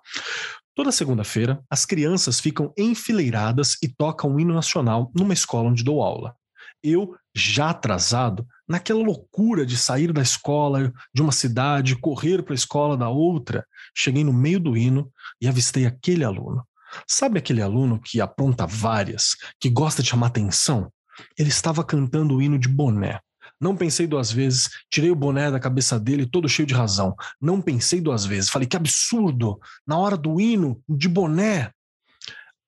Toda segunda-feira, as crianças ficam enfileiradas e tocam o hino nacional numa escola onde dou aula. Eu, já atrasado, naquela loucura de sair da escola de uma cidade, correr para a escola da outra, cheguei no meio do hino e avistei aquele aluno. Sabe aquele aluno que apronta várias, que gosta de chamar atenção? Ele estava cantando o hino de boné. Não pensei duas vezes, tirei o boné da cabeça dele, todo cheio de razão. Não pensei duas vezes. Falei, que absurdo! Na hora do hino, de boné.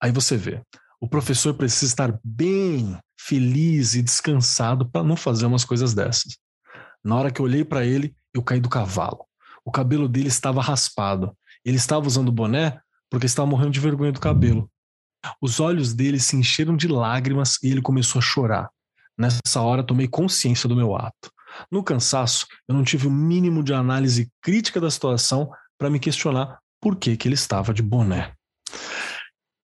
Aí você vê, o professor precisa estar bem feliz e descansado para não fazer umas coisas dessas. Na hora que eu olhei para ele, eu caí do cavalo. O cabelo dele estava raspado. Ele estava usando boné porque estava morrendo de vergonha do cabelo. Os olhos dele se encheram de lágrimas e ele começou a chorar. Nessa hora, tomei consciência do meu ato. No cansaço, eu não tive o mínimo de análise crítica da situação para me questionar por que, que ele estava de boné.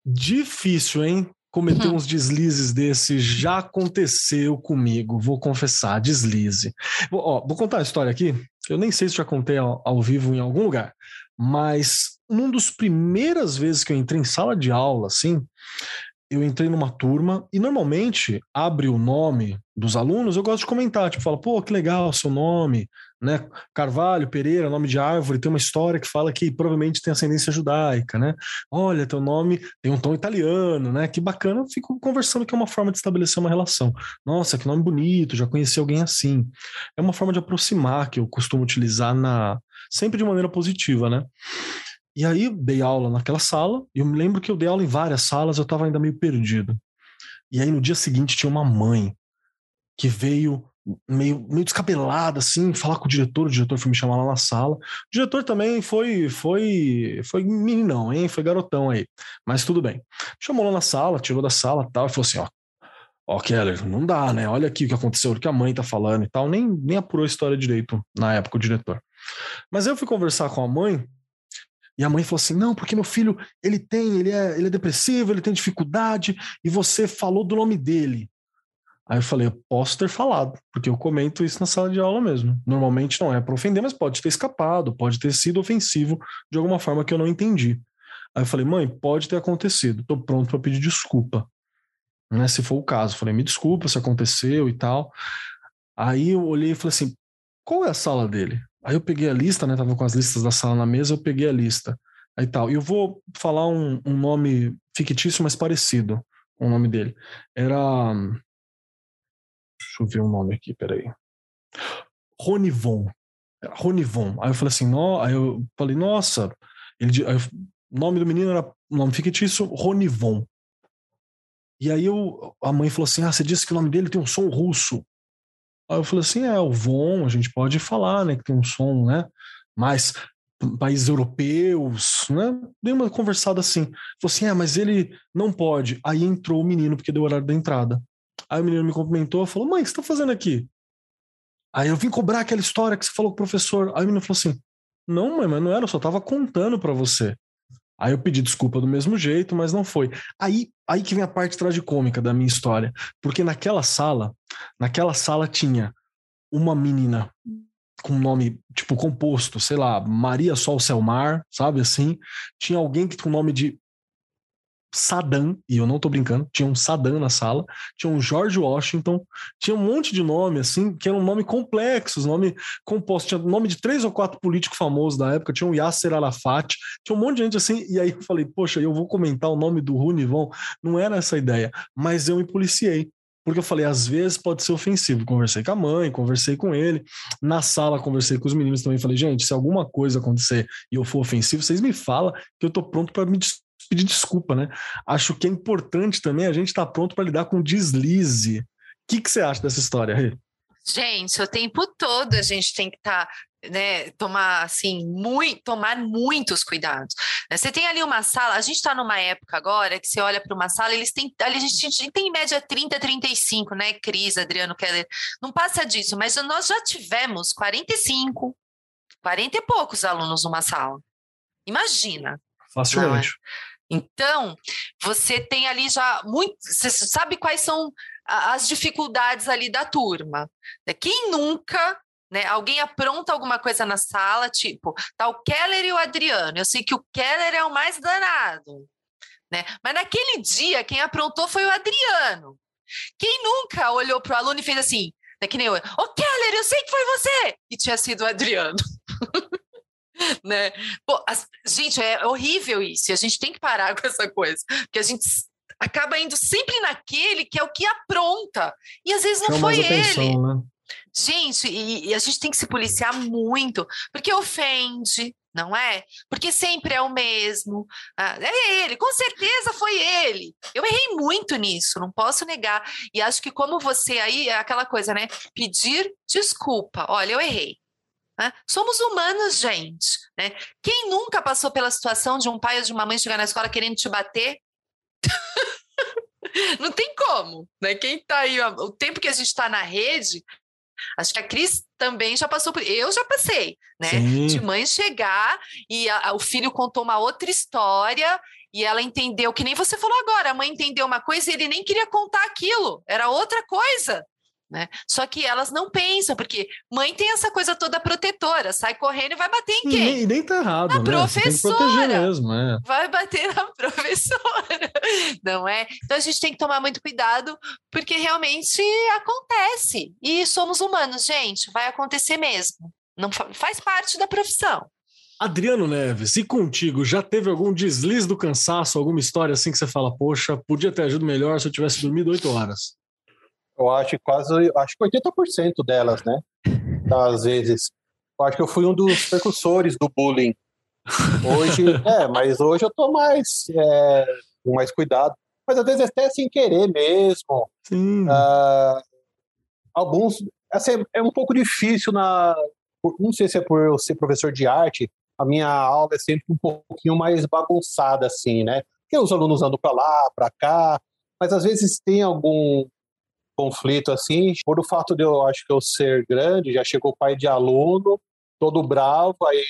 Difícil, hein? Cometer uhum. uns deslizes desses já aconteceu comigo, vou confessar, deslize. Vou, ó, vou contar a história aqui, eu nem sei se já contei ao, ao vivo em algum lugar, mas num dos primeiras vezes que eu entrei em sala de aula, assim, eu entrei numa turma e normalmente abre o nome dos alunos, eu gosto de comentar, tipo, fala, pô, que legal seu nome, né? Carvalho, Pereira, nome de árvore, tem uma história que fala que provavelmente tem ascendência judaica, né? Olha, teu nome tem um tom italiano, né? Que bacana, eu fico conversando que é uma forma de estabelecer uma relação. Nossa, que nome bonito, já conheci alguém assim. É uma forma de aproximar que eu costumo utilizar na sempre de maneira positiva, né? E aí dei aula naquela sala, e eu me lembro que eu dei aula em várias salas, eu estava ainda meio perdido. E aí no dia seguinte tinha uma mãe que veio meio, meio descabelada, assim, falar com o diretor, o diretor foi me chamar lá na sala. O diretor também foi, foi, foi meninão, hein, foi garotão aí, mas tudo bem. Chamou lá na sala, tirou da sala tal, e falou assim, ó, ó, Keller, não dá, né, olha aqui o que aconteceu, o que a mãe tá falando e tal, nem, nem apurou a história direito na época o diretor. Mas eu fui conversar com a mãe, e a mãe falou assim: não, porque meu filho ele tem, ele é, ele é depressivo, ele tem dificuldade, e você falou do nome dele. Aí eu falei: eu posso ter falado, porque eu comento isso na sala de aula mesmo. Normalmente não é para ofender, mas pode ter escapado, pode ter sido ofensivo de alguma forma que eu não entendi. Aí eu falei, mãe, pode ter acontecido, tô pronto para pedir desculpa. Né, se for o caso. Falei, me desculpa se aconteceu e tal. Aí eu olhei e falei assim, qual é a sala dele? Aí eu peguei a lista, né? Tava com as listas da sala na mesa, eu peguei a lista. Aí tal. E eu vou falar um, um nome fictício, mas parecido o nome dele. Era. Deixa eu ver o nome aqui, peraí. Ronivon. Ronivon. Aí eu falei assim, no... aí eu falei, nossa, ele, aí, o nome do menino era nome fictício, Ronivon. E aí eu, a mãe falou assim: Ah, você disse que o nome dele tem um som russo. Aí eu falei assim: é, o Von, a gente pode falar, né, que tem um som, né, mais países europeus, né? Dei uma conversada assim. Falei assim: é, mas ele não pode. Aí entrou o menino, porque deu o horário da entrada. Aí o menino me cumprimentou, falou: mãe, o que você tá fazendo aqui? Aí eu vim cobrar aquela história que você falou com o professor. Aí o menino falou assim: não, mãe, mas não era, eu só tava contando para você. Aí eu pedi desculpa do mesmo jeito, mas não foi. Aí, aí que vem a parte tragicômica da minha história. Porque naquela sala, naquela sala tinha uma menina com nome, tipo, composto, sei lá, Maria Sol Selmar, sabe assim? Tinha alguém que com nome de Saddam, e eu não tô brincando, tinha um Saddam na sala, tinha um George Washington, tinha um monte de nome, assim, que eram um nome complexos, nome composto, tinha nome de três ou quatro políticos famosos da época, tinha um Yasser Arafat, tinha um monte de gente assim, e aí eu falei, poxa, eu vou comentar o nome do Runivon, não era essa ideia, mas eu me policiei, porque eu falei, às vezes pode ser ofensivo. Conversei com a mãe, conversei com ele. Na sala, conversei com os meninos também. Falei, gente, se alguma coisa acontecer e eu for ofensivo, vocês me falam que eu tô pronto para me pedir desculpa, né? Acho que é importante também a gente estar tá pronto para lidar com deslize. O que, que você acha dessa história, Rê? Gente, o tempo todo a gente tem que estar, tá, né, tomar assim, muito, tomar muitos cuidados. Né? Você tem ali uma sala, a gente está numa época agora que você olha para uma sala, eles têm, ali a gente tem em média 30, 35, né, Cris, Adriano Keller, não passa disso, mas nós já tivemos 45, 40 e poucos alunos numa sala. Imagina. Facilmente. Então, você tem ali já muito. Você sabe quais são as dificuldades ali da turma. Né? Quem nunca né? Alguém apronta alguma coisa na sala, tipo, tá o Keller e o Adriano. Eu sei que o Keller é o mais danado, né? Mas naquele dia, quem aprontou foi o Adriano. Quem nunca olhou para o aluno e fez assim, né, que nem eu, ô Keller, eu sei que foi você! E tinha sido o Adriano. né? Pô, as, gente, é horrível isso. E a gente tem que parar com essa coisa. Porque a gente acaba indo sempre naquele que é o que apronta. E às vezes não Chama foi atenção, ele. Né? Gente, e, e, a gente tem que se policiar muito, porque ofende, não é? Porque sempre é o mesmo. Ah, é ele, com certeza foi ele. Eu errei muito nisso, não posso negar. E acho que como você aí, é aquela coisa, né? Pedir desculpa. Olha, eu errei. Né? Somos humanos, gente. Né? Quem nunca passou pela situação de um pai ou de uma mãe chegar na escola querendo te bater? Não tem como, né? Quem está aí, o tempo que a gente está na rede, acho que a Cris também já passou por. Eu já passei, né? Sim. De mãe chegar e a, a, o filho contou uma outra história e ela entendeu que nem você falou agora. A mãe entendeu uma coisa e ele nem queria contar aquilo, era outra coisa. Né? Só que elas não pensam, porque mãe tem essa coisa toda protetora, sai correndo e vai bater em quem? Nem, nem tá errado, na né? professora. mesmo, é. Vai bater na professora, não é? Então a gente tem que tomar muito cuidado, porque realmente acontece. E somos humanos, gente, vai acontecer mesmo. Não faz parte da profissão. Adriano Neves, e contigo, já teve algum deslize do cansaço, alguma história assim que você fala, poxa, podia ter ajudo melhor se eu tivesse dormido oito horas? Eu acho quase, acho que 80% delas, né? Às vezes. Eu acho que eu fui um dos precursores do bullying. Hoje, é, mas hoje eu tô mais, é, com mais cuidado. Mas às vezes até sem querer mesmo. Sim. Uh, alguns, assim, é um pouco difícil na, não sei se é por eu ser professor de arte, a minha aula é sempre um pouquinho mais bagunçada, assim, né? Porque os alunos andam para lá, para cá, mas às vezes tem algum conflito assim, por o fato de eu acho que eu ser grande, já chegou o pai de aluno, todo bravo, aí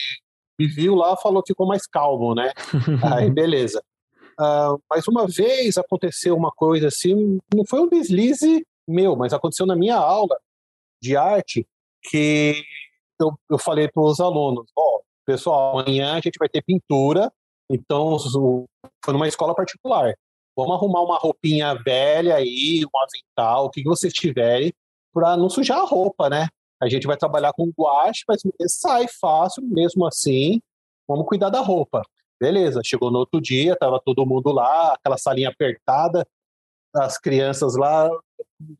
me viu lá, falou que ficou mais calmo, né? aí beleza. Uh, mas uma vez aconteceu uma coisa assim, não foi um deslize meu, mas aconteceu na minha aula de arte que eu, eu falei para os alunos, ó, oh, pessoal, amanhã a gente vai ter pintura Então, foi numa escola particular. Vamos arrumar uma roupinha velha aí, um avental, o que vocês tiverem, para não sujar a roupa, né? A gente vai trabalhar com guache, mas sai fácil mesmo assim. Vamos cuidar da roupa. Beleza, chegou no outro dia, tava todo mundo lá, aquela salinha apertada, as crianças lá,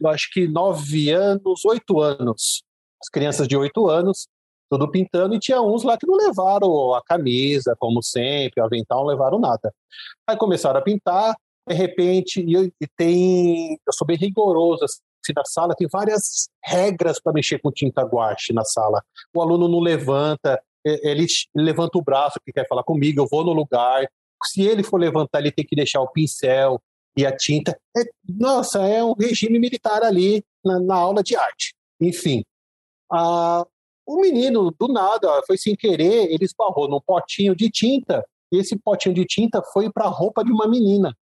eu acho que nove anos, oito anos. As crianças de oito anos, tudo pintando, e tinha uns lá que não levaram a camisa, como sempre, o avental, não levaram nada. Aí começaram a pintar, de repente, e, e tem. Eu sou bem rigoroso assim, na sala, tem várias regras para mexer com tinta guache na sala. O aluno não levanta, ele levanta o braço que quer falar comigo, eu vou no lugar. Se ele for levantar, ele tem que deixar o pincel e a tinta. É, nossa, é um regime militar ali na, na aula de arte. Enfim, a, o menino, do nada, foi sem querer, ele esbarrou num potinho de tinta, e esse potinho de tinta foi para a roupa de uma menina.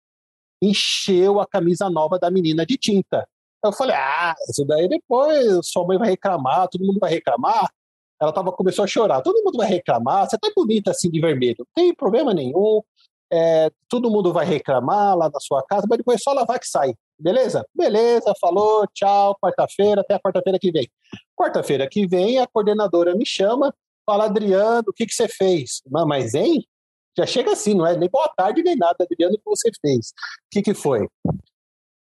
Encheu a camisa nova da menina de tinta. Eu falei, ah, isso daí depois sua mãe vai reclamar, todo mundo vai reclamar. Ela tava, começou a chorar, todo mundo vai reclamar, você tá bonita assim de vermelho, não tem problema nenhum, é, todo mundo vai reclamar lá na sua casa, mas depois só lavar que sai. Beleza? Beleza, falou, tchau, quarta-feira, até a quarta-feira que vem. Quarta-feira que vem, a coordenadora me chama, fala, Adriano, o que, que você fez? Mas, hein? Já chega assim, não é nem boa tarde nem nada, Adriano, o que você fez? O que, que foi?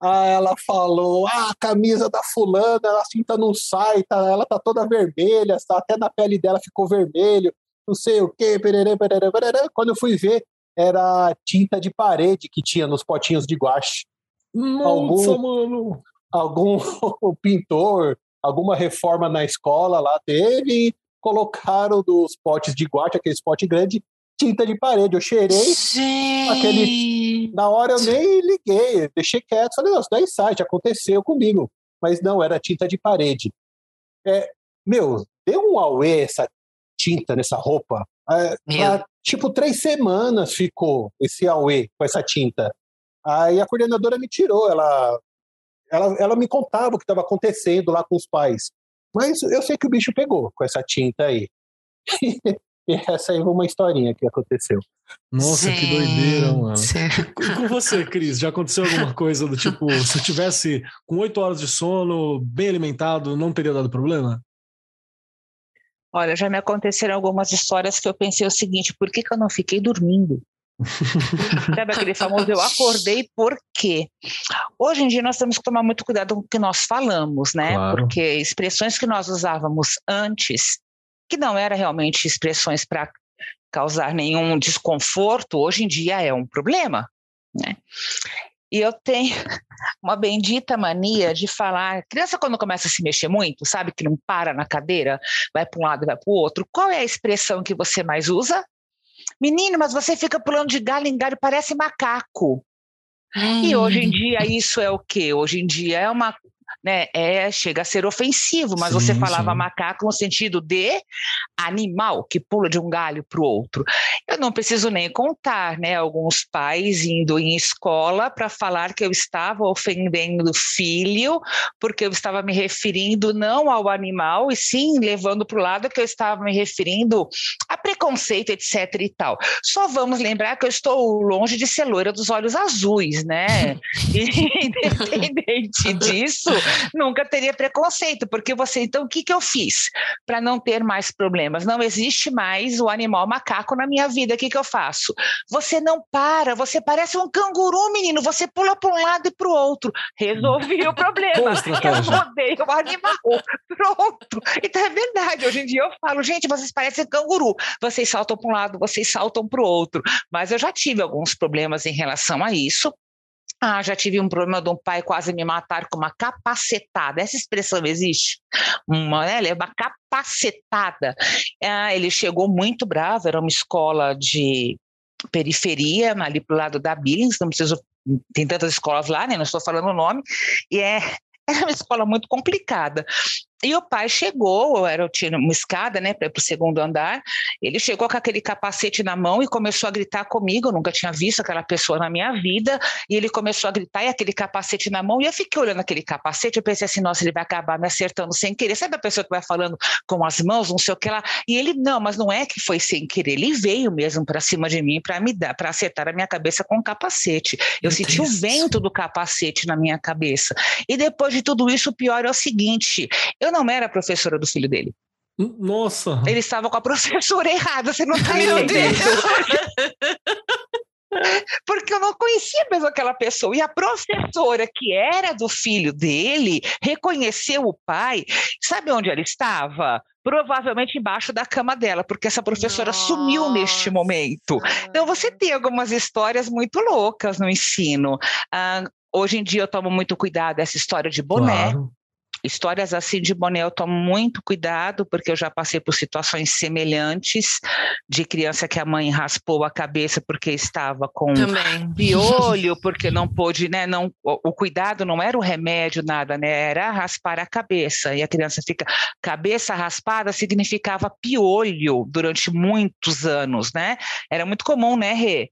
Ah, ela falou, ah, a camisa da fulana, a cinta não sai, tá, ela tá toda vermelha, tá, até na pele dela ficou vermelho, não sei o quê, pererê, pererê, pererê. quando eu fui ver, era tinta de parede que tinha nos potinhos de guache. Nossa, algum, mano! Algum pintor, alguma reforma na escola lá teve, colocaram dos potes de guache, aquele pote grande, tinta de parede. Eu cheirei Gente. aquele. Na hora eu nem liguei, deixei quieto, falei, nossa, sai, já aconteceu comigo. Mas não, era tinta de parede. É, meu, deu um auê essa tinta nessa roupa. É, tipo, três semanas ficou esse auê com essa tinta. Aí a coordenadora me tirou, ela, ela, ela me contava o que estava acontecendo lá com os pais. Mas eu sei que o bicho pegou com essa tinta aí. E essa aí foi uma historinha que aconteceu. Nossa, que doideira, mano. E com você, Cris, já aconteceu alguma coisa do tipo, se eu tivesse com oito horas de sono, bem alimentado, não teria dado problema? Olha, já me aconteceram algumas histórias que eu pensei o seguinte: por que, que eu não fiquei dormindo? Sabe aquele famoso eu acordei por quê? Hoje em dia nós temos que tomar muito cuidado com o que nós falamos, né? Claro. Porque expressões que nós usávamos antes que não eram realmente expressões para causar nenhum desconforto, hoje em dia é um problema. Né? E eu tenho uma bendita mania de falar. Criança, quando começa a se mexer muito, sabe que não para na cadeira, vai para um lado e vai para o outro. Qual é a expressão que você mais usa? Menino, mas você fica pulando de galho em galho, parece macaco. Hum. E hoje em dia isso é o quê? Hoje em dia é uma né, é, chega a ser ofensivo, mas sim, você falava sim. macaco no sentido de animal que pula de um galho para o outro. Eu não preciso nem contar, né, alguns pais indo em escola para falar que eu estava ofendendo o filho, porque eu estava me referindo não ao animal, e sim levando para o lado que eu estava me referindo a preconceito, etc e tal. Só vamos lembrar que eu estou longe de ser loira dos olhos azuis, né? Independente disso, nunca teria preconceito, porque você, então, o que, que eu fiz para não ter mais problemas? Não existe mais o animal macaco na minha vida, o que, que eu faço? Você não para, você parece um canguru, menino, você pula para um lado e para o outro. Resolvi o problema. eu mudei o animal. Pronto. Então é verdade, hoje em dia eu falo, gente, vocês parecem canguru. Vocês saltam para um lado, vocês saltam para o outro. Mas eu já tive alguns problemas em relação a isso. Ah, já tive um problema de um pai quase me matar com uma capacetada. Essa expressão existe? Uma, né? É uma capacetada. Ah, ele chegou muito bravo, era uma escola de periferia, ali para o lado da Billings, não preciso. Tem tantas escolas lá, né? Não estou falando o nome. E é, uma escola muito complicada. E o pai chegou, era, tinha uma escada, né, para o segundo andar. Ele chegou com aquele capacete na mão e começou a gritar comigo. Eu nunca tinha visto aquela pessoa na minha vida. E ele começou a gritar e aquele capacete na mão. E eu fiquei olhando aquele capacete. Eu pensei assim: nossa, ele vai acabar me acertando sem querer. Sabe a pessoa que vai falando com as mãos, não sei o que lá? E ele, não, mas não é que foi sem querer. Ele veio mesmo para cima de mim para me dar, para acertar a minha cabeça com o capacete. Eu Meu senti Deus. o vento do capacete na minha cabeça. E depois de tudo isso, o pior é o seguinte: eu não era professora do filho dele. Nossa! Ele estava com a professora errada, você não está entendendo. Porque eu não conhecia mesmo aquela pessoa. E a professora, que era do filho dele, reconheceu o pai. Sabe onde ela estava? Provavelmente embaixo da cama dela, porque essa professora Nossa. sumiu neste momento. Então, você tem algumas histórias muito loucas no ensino. Ah, hoje em dia, eu tomo muito cuidado dessa história de boné. Claro. Histórias assim de boné eu tomo muito cuidado, porque eu já passei por situações semelhantes de criança que a mãe raspou a cabeça porque estava com Também. piolho, porque não pôde, né? Não, o, o cuidado não era o remédio, nada, né? Era raspar a cabeça. E a criança fica. Cabeça raspada significava piolho durante muitos anos, né? Era muito comum, né, Rê?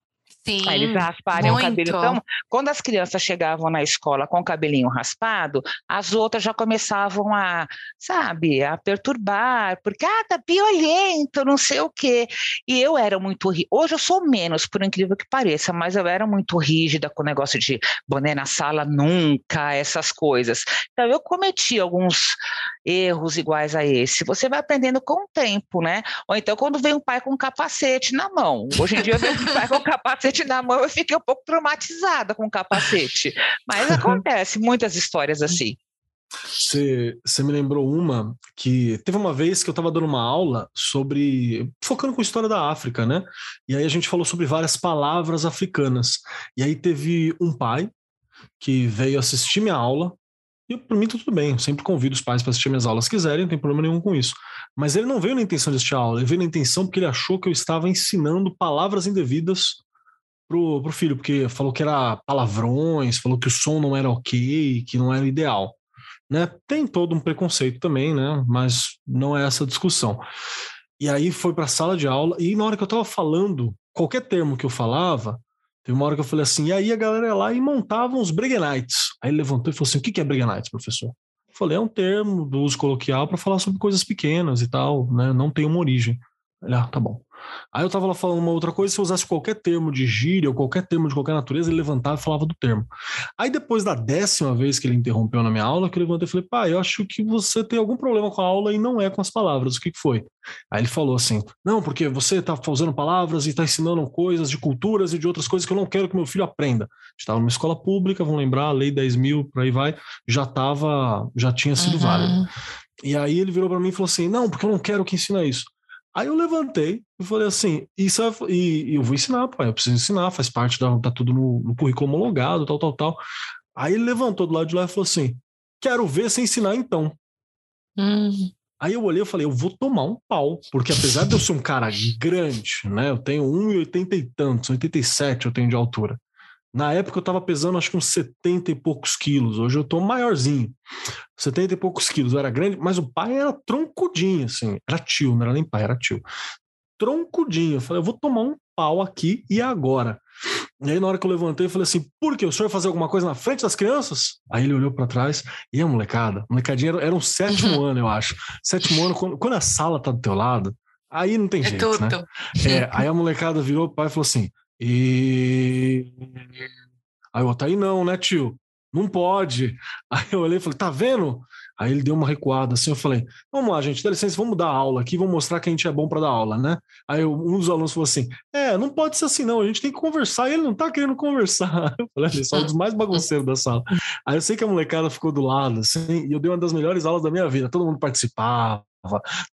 Sim, Aí eles rasparem muito. o cabelo. Então, quando as crianças chegavam na escola com o cabelinho raspado, as outras já começavam a, sabe, a perturbar, porque, ah, tá piolento, não sei o quê. E eu era muito rígida. Hoje eu sou menos, por incrível que pareça, mas eu era muito rígida com o negócio de boné na sala nunca, essas coisas. Então, eu cometi alguns erros iguais a esse. Você vai aprendendo com o tempo, né? Ou então, quando vem um pai com um capacete na mão. Hoje em dia, vejo um pai com capacete capacete na mão, eu fiquei um pouco traumatizada com o capacete. Mas acontece, muitas histórias assim. Você me lembrou uma que teve uma vez que eu estava dando uma aula sobre. focando com a história da África, né? E aí a gente falou sobre várias palavras africanas. E aí teve um pai que veio assistir minha aula. E para mim tá tudo bem, eu sempre convido os pais para assistir minhas aulas se quiserem, não tem problema nenhum com isso. Mas ele não veio na intenção de assistir a aula, ele veio na intenção porque ele achou que eu estava ensinando palavras indevidas pro, pro filho, porque falou que era palavrões, falou que o som não era ok, que não era ideal. Né? Tem todo um preconceito também, né? Mas não é essa discussão. E aí foi para a sala de aula, e na hora que eu estava falando, qualquer termo que eu falava, teve uma hora que eu falei assim, e aí a galera lá e montava uns Breguenites. Aí ele levantou e falou assim: o que é Breguenites, professor? Eu falei, é um termo do uso coloquial para falar sobre coisas pequenas e tal, né? Não tem uma origem. Ele, ah, tá bom. Aí eu tava lá falando uma outra coisa, se eu usasse qualquer termo de gíria ou qualquer termo de qualquer natureza, ele levantava e falava do termo. Aí depois da décima vez que ele interrompeu na minha aula, que eu levantei e falei, pai, eu acho que você tem algum problema com a aula e não é com as palavras, o que, que foi? Aí ele falou assim, não, porque você tá usando palavras e tá ensinando coisas de culturas e de outras coisas que eu não quero que meu filho aprenda. Estava numa escola pública, vão lembrar, a lei 10 mil, por aí vai, já tava, já tinha sido uhum. válido. E aí ele virou para mim e falou assim, não, porque eu não quero que ensina isso. Aí eu levantei e falei assim, isso é, e, e, eu vou ensinar, pai, eu preciso ensinar, faz parte da, tá tudo no, no currículo homologado, tal, tal, tal. Aí ele levantou do lado de lá e falou assim, quero ver você ensinar então. Hum. Aí eu olhei e falei, eu vou tomar um pau, porque apesar de eu ser um cara grande, né, eu tenho 1,80 e tantos, 87 eu tenho de altura. Na época eu tava pesando acho que uns 70 e poucos quilos. Hoje eu tô maiorzinho. 70 e poucos quilos. Eu era grande, mas o pai era troncudinho, assim. Era tio, não era nem pai, era tio. Troncudinho. Eu falei, eu vou tomar um pau aqui e agora. E aí, na hora que eu levantei, eu falei assim: por que? O senhor fazer alguma coisa na frente das crianças? Aí ele olhou para trás e a molecada, a molecadinha era, era um sétimo ano, eu acho. Sétimo ano, quando, quando, a sala tá do teu lado, aí não tem é jeito, né? É, aí a molecada virou o pai e falou assim: e. Aí o aí não, né, tio? Não pode. Aí eu olhei e falei, tá vendo? Aí ele deu uma recuada assim, eu falei, vamos lá, gente, dá licença, vamos dar aula aqui, vamos mostrar que a gente é bom para dar aula, né? Aí um dos alunos falou assim, é, não pode ser assim não, a gente tem que conversar, e ele não tá querendo conversar. Eu falei, ele é um dos mais bagunceiros da sala. Aí eu sei que a molecada ficou do lado, assim, e eu dei uma das melhores aulas da minha vida, todo mundo participava,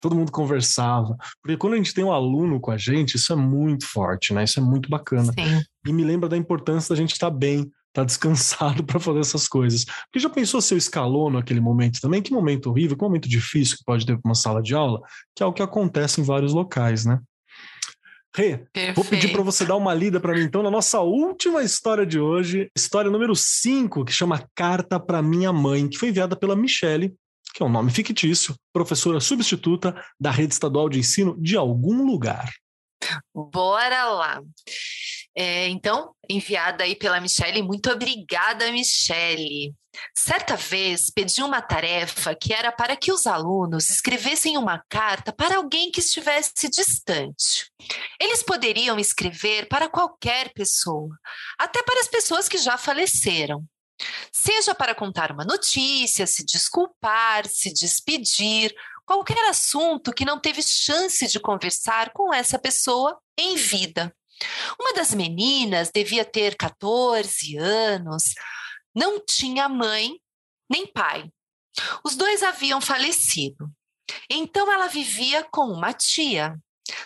todo mundo conversava. Porque quando a gente tem um aluno com a gente, isso é muito forte, né? Isso é muito bacana. Sim. E me lembra da importância da gente estar tá bem, tá descansado para fazer essas coisas. Porque já pensou se eu escalou naquele momento também? Que momento horrível, que momento difícil que pode ter uma sala de aula, que é o que acontece em vários locais, né? Rê, vou pedir para você dar uma lida para mim então na nossa última história de hoje, história número 5, que chama Carta para Minha Mãe, que foi enviada pela Michele, que é um nome fictício, professora substituta da rede estadual de ensino de algum lugar. Bora lá. É, então, enviada aí pela Michelle, muito obrigada, Michelle. Certa vez pedi uma tarefa que era para que os alunos escrevessem uma carta para alguém que estivesse distante. Eles poderiam escrever para qualquer pessoa, até para as pessoas que já faleceram. Seja para contar uma notícia, se desculpar, se despedir, qualquer assunto que não teve chance de conversar com essa pessoa em vida. Uma das meninas devia ter 14 anos, não tinha mãe nem pai. Os dois haviam falecido. Então ela vivia com uma tia.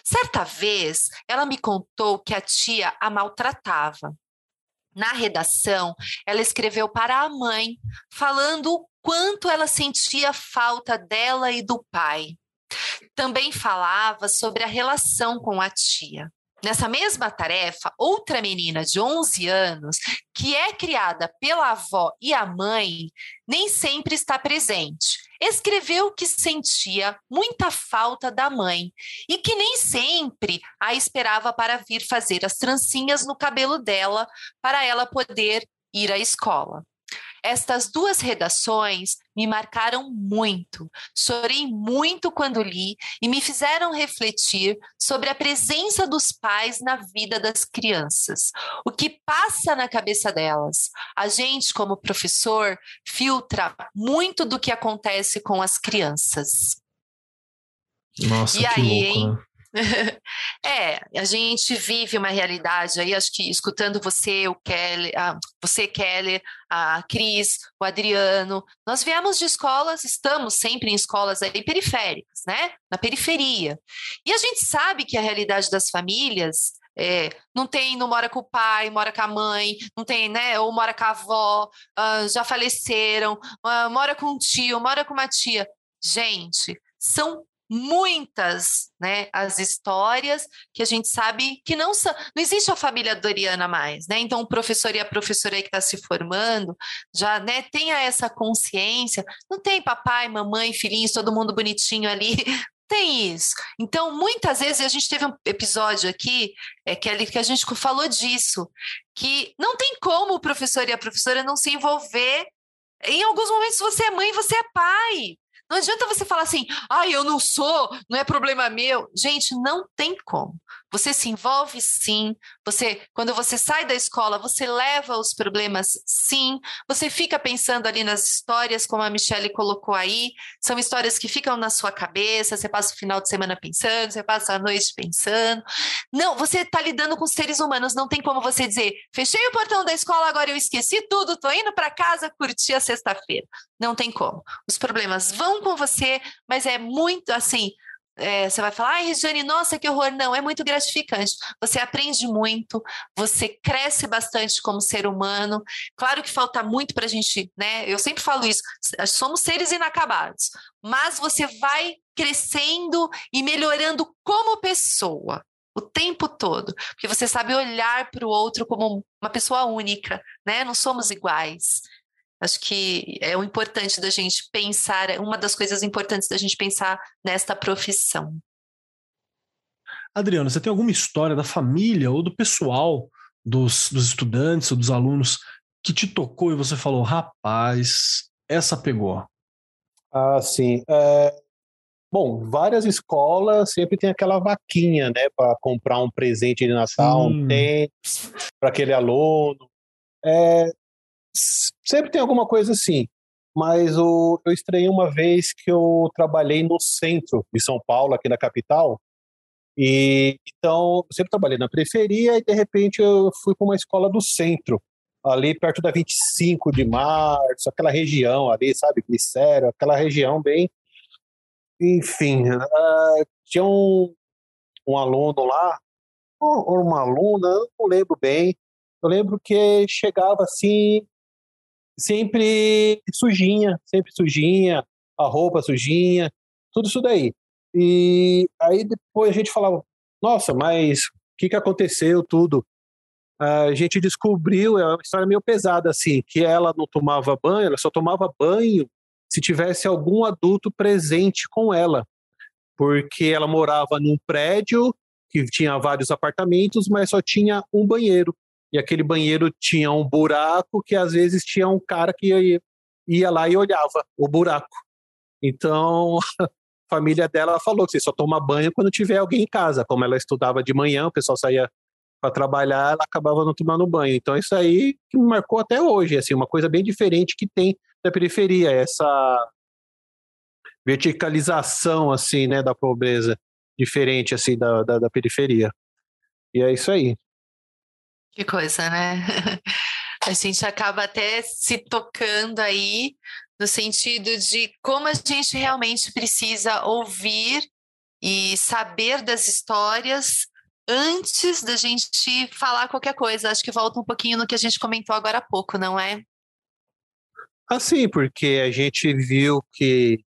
Certa vez, ela me contou que a tia a maltratava. Na redação, ela escreveu para a mãe, falando o quanto ela sentia falta dela e do pai. Também falava sobre a relação com a tia. Nessa mesma tarefa, outra menina de 11 anos, que é criada pela avó e a mãe, nem sempre está presente. Escreveu que sentia muita falta da mãe e que nem sempre a esperava para vir fazer as trancinhas no cabelo dela para ela poder ir à escola. Estas duas redações me marcaram muito. Chorei muito quando li e me fizeram refletir sobre a presença dos pais na vida das crianças. O que passa na cabeça delas? A gente, como professor, filtra muito do que acontece com as crianças. Nossa, e que aí, louco, né? é, a gente vive uma realidade aí, acho que escutando você, o Kelly, ah, você, Keller, a Cris, o Adriano, nós viemos de escolas, estamos sempre em escolas aí periféricas, né? Na periferia. E a gente sabe que a realidade das famílias é, não tem, não mora com o pai, mora com a mãe, não tem, né? Ou mora com a avó, uh, já faleceram, uh, mora com um tio, mora com uma tia. Gente, são muitas, né, as histórias que a gente sabe que não são, não existe a família Doriana mais, né? Então o professor e a professora que está se formando já, né, tenha essa consciência. Não tem papai, mamãe, filhinhos, todo mundo bonitinho ali. Tem isso. Então, muitas vezes, a gente teve um episódio aqui, é, ali, que a gente falou disso, que não tem como o professor e a professora não se envolver. Em alguns momentos, você é mãe, você é pai. Não adianta você falar assim, ah, eu não sou, não é problema meu. Gente, não tem como. Você se envolve sim, você quando você sai da escola, você leva os problemas sim, você fica pensando ali nas histórias, como a Michelle colocou aí, são histórias que ficam na sua cabeça, você passa o final de semana pensando, você passa a noite pensando. Não, você está lidando com seres humanos, não tem como você dizer, fechei o portão da escola, agora eu esqueci tudo, tô indo para casa curtir a sexta-feira. Não tem como. Os problemas vão com você, mas é muito assim, é, você vai falar, ai, Regiane, nossa, que horror. Não, é muito gratificante. Você aprende muito, você cresce bastante como ser humano. Claro que falta muito para a gente, né? Eu sempre falo isso, somos seres inacabados, mas você vai crescendo e melhorando como pessoa o tempo todo, porque você sabe olhar para o outro como uma pessoa única, né? Não somos iguais. Acho que é o importante da gente pensar, é uma das coisas importantes da gente pensar nesta profissão. Adriano, você tem alguma história da família ou do pessoal, dos, dos estudantes ou dos alunos que te tocou e você falou, rapaz, essa pegou? Ah, sim. É... Bom, várias escolas sempre tem aquela vaquinha, né, para comprar um presente de Natal, um tênis para aquele aluno. É, sempre tem alguma coisa assim. Mas o, eu estreiei uma vez que eu trabalhei no centro de São Paulo, aqui na capital. E então, eu sempre trabalhei na periferia e de repente eu fui para uma escola do centro, ali perto da 25 de março, aquela região ali, sabe, Glicério, aquela região bem. Enfim, uh, tinha um, um aluno lá, ou uma aluna, não lembro bem. Eu lembro que chegava assim, sempre sujinha, sempre sujinha, a roupa sujinha, tudo isso daí. E aí depois a gente falava, nossa, mas o que, que aconteceu, tudo? A gente descobriu, é uma história meio pesada, assim, que ela não tomava banho, ela só tomava banho se tivesse algum adulto presente com ela, porque ela morava num prédio que tinha vários apartamentos, mas só tinha um banheiro. E aquele banheiro tinha um buraco que às vezes tinha um cara que ia, ia lá e olhava o buraco. Então, a família dela falou que você só toma banho quando tiver alguém em casa. Como ela estudava de manhã, o pessoal saía para trabalhar, ela acabava não tomando banho. Então, isso aí que me marcou até hoje, assim, uma coisa bem diferente que tem da periferia, essa verticalização, assim, né, da pobreza, diferente, assim, da, da, da periferia. E é isso aí. Que coisa, né? A gente acaba até se tocando aí no sentido de como a gente realmente precisa ouvir e saber das histórias antes da gente falar qualquer coisa. Acho que volta um pouquinho no que a gente comentou agora há pouco, não é? Assim, porque a gente viu que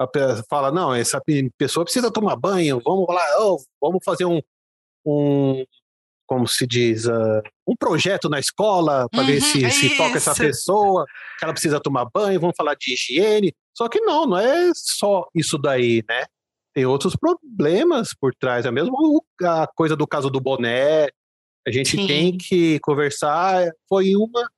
a pessoa fala, não, essa pessoa precisa tomar banho, vamos lá, oh, vamos fazer um, um como se diz, uh, um projeto na escola para uhum, ver se, se toca essa pessoa, que ela precisa tomar banho, vamos falar de higiene. Só que não, não é só isso daí, né? Tem outros problemas por trás. É mesmo a coisa do caso do boné. A gente Sim. tem que conversar. Foi uma,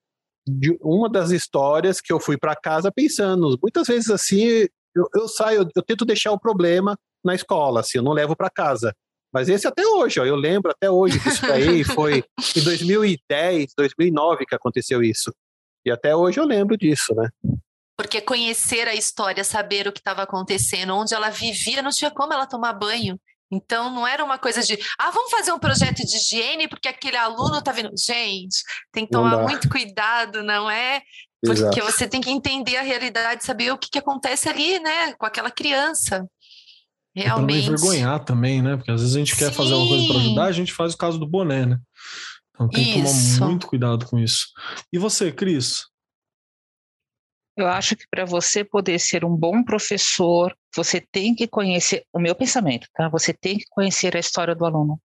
de, uma das histórias que eu fui para casa pensando. Muitas vezes assim, eu, eu saio, eu, eu tento deixar o problema na escola, assim, eu não levo para casa. Mas esse até hoje, ó, eu lembro até hoje que isso daí foi em 2010, 2009 que aconteceu isso. E até hoje eu lembro disso, né? Porque conhecer a história, saber o que estava acontecendo, onde ela vivia, não tinha como ela tomar banho. Então não era uma coisa de, ah, vamos fazer um projeto de higiene porque aquele aluno está vindo. Gente, tem que tomar muito cuidado, não é? Porque Exato. você tem que entender a realidade, saber o que, que acontece ali, né, com aquela criança. Realmente. Pra não envergonhar também, né? Porque às vezes a gente Sim. quer fazer uma coisa para ajudar, a gente faz o caso do boné, né? Então tem que tomar muito cuidado com isso. E você, Cris? Eu acho que para você poder ser um bom professor, você tem que conhecer o meu pensamento, tá? Você tem que conhecer a história do aluno.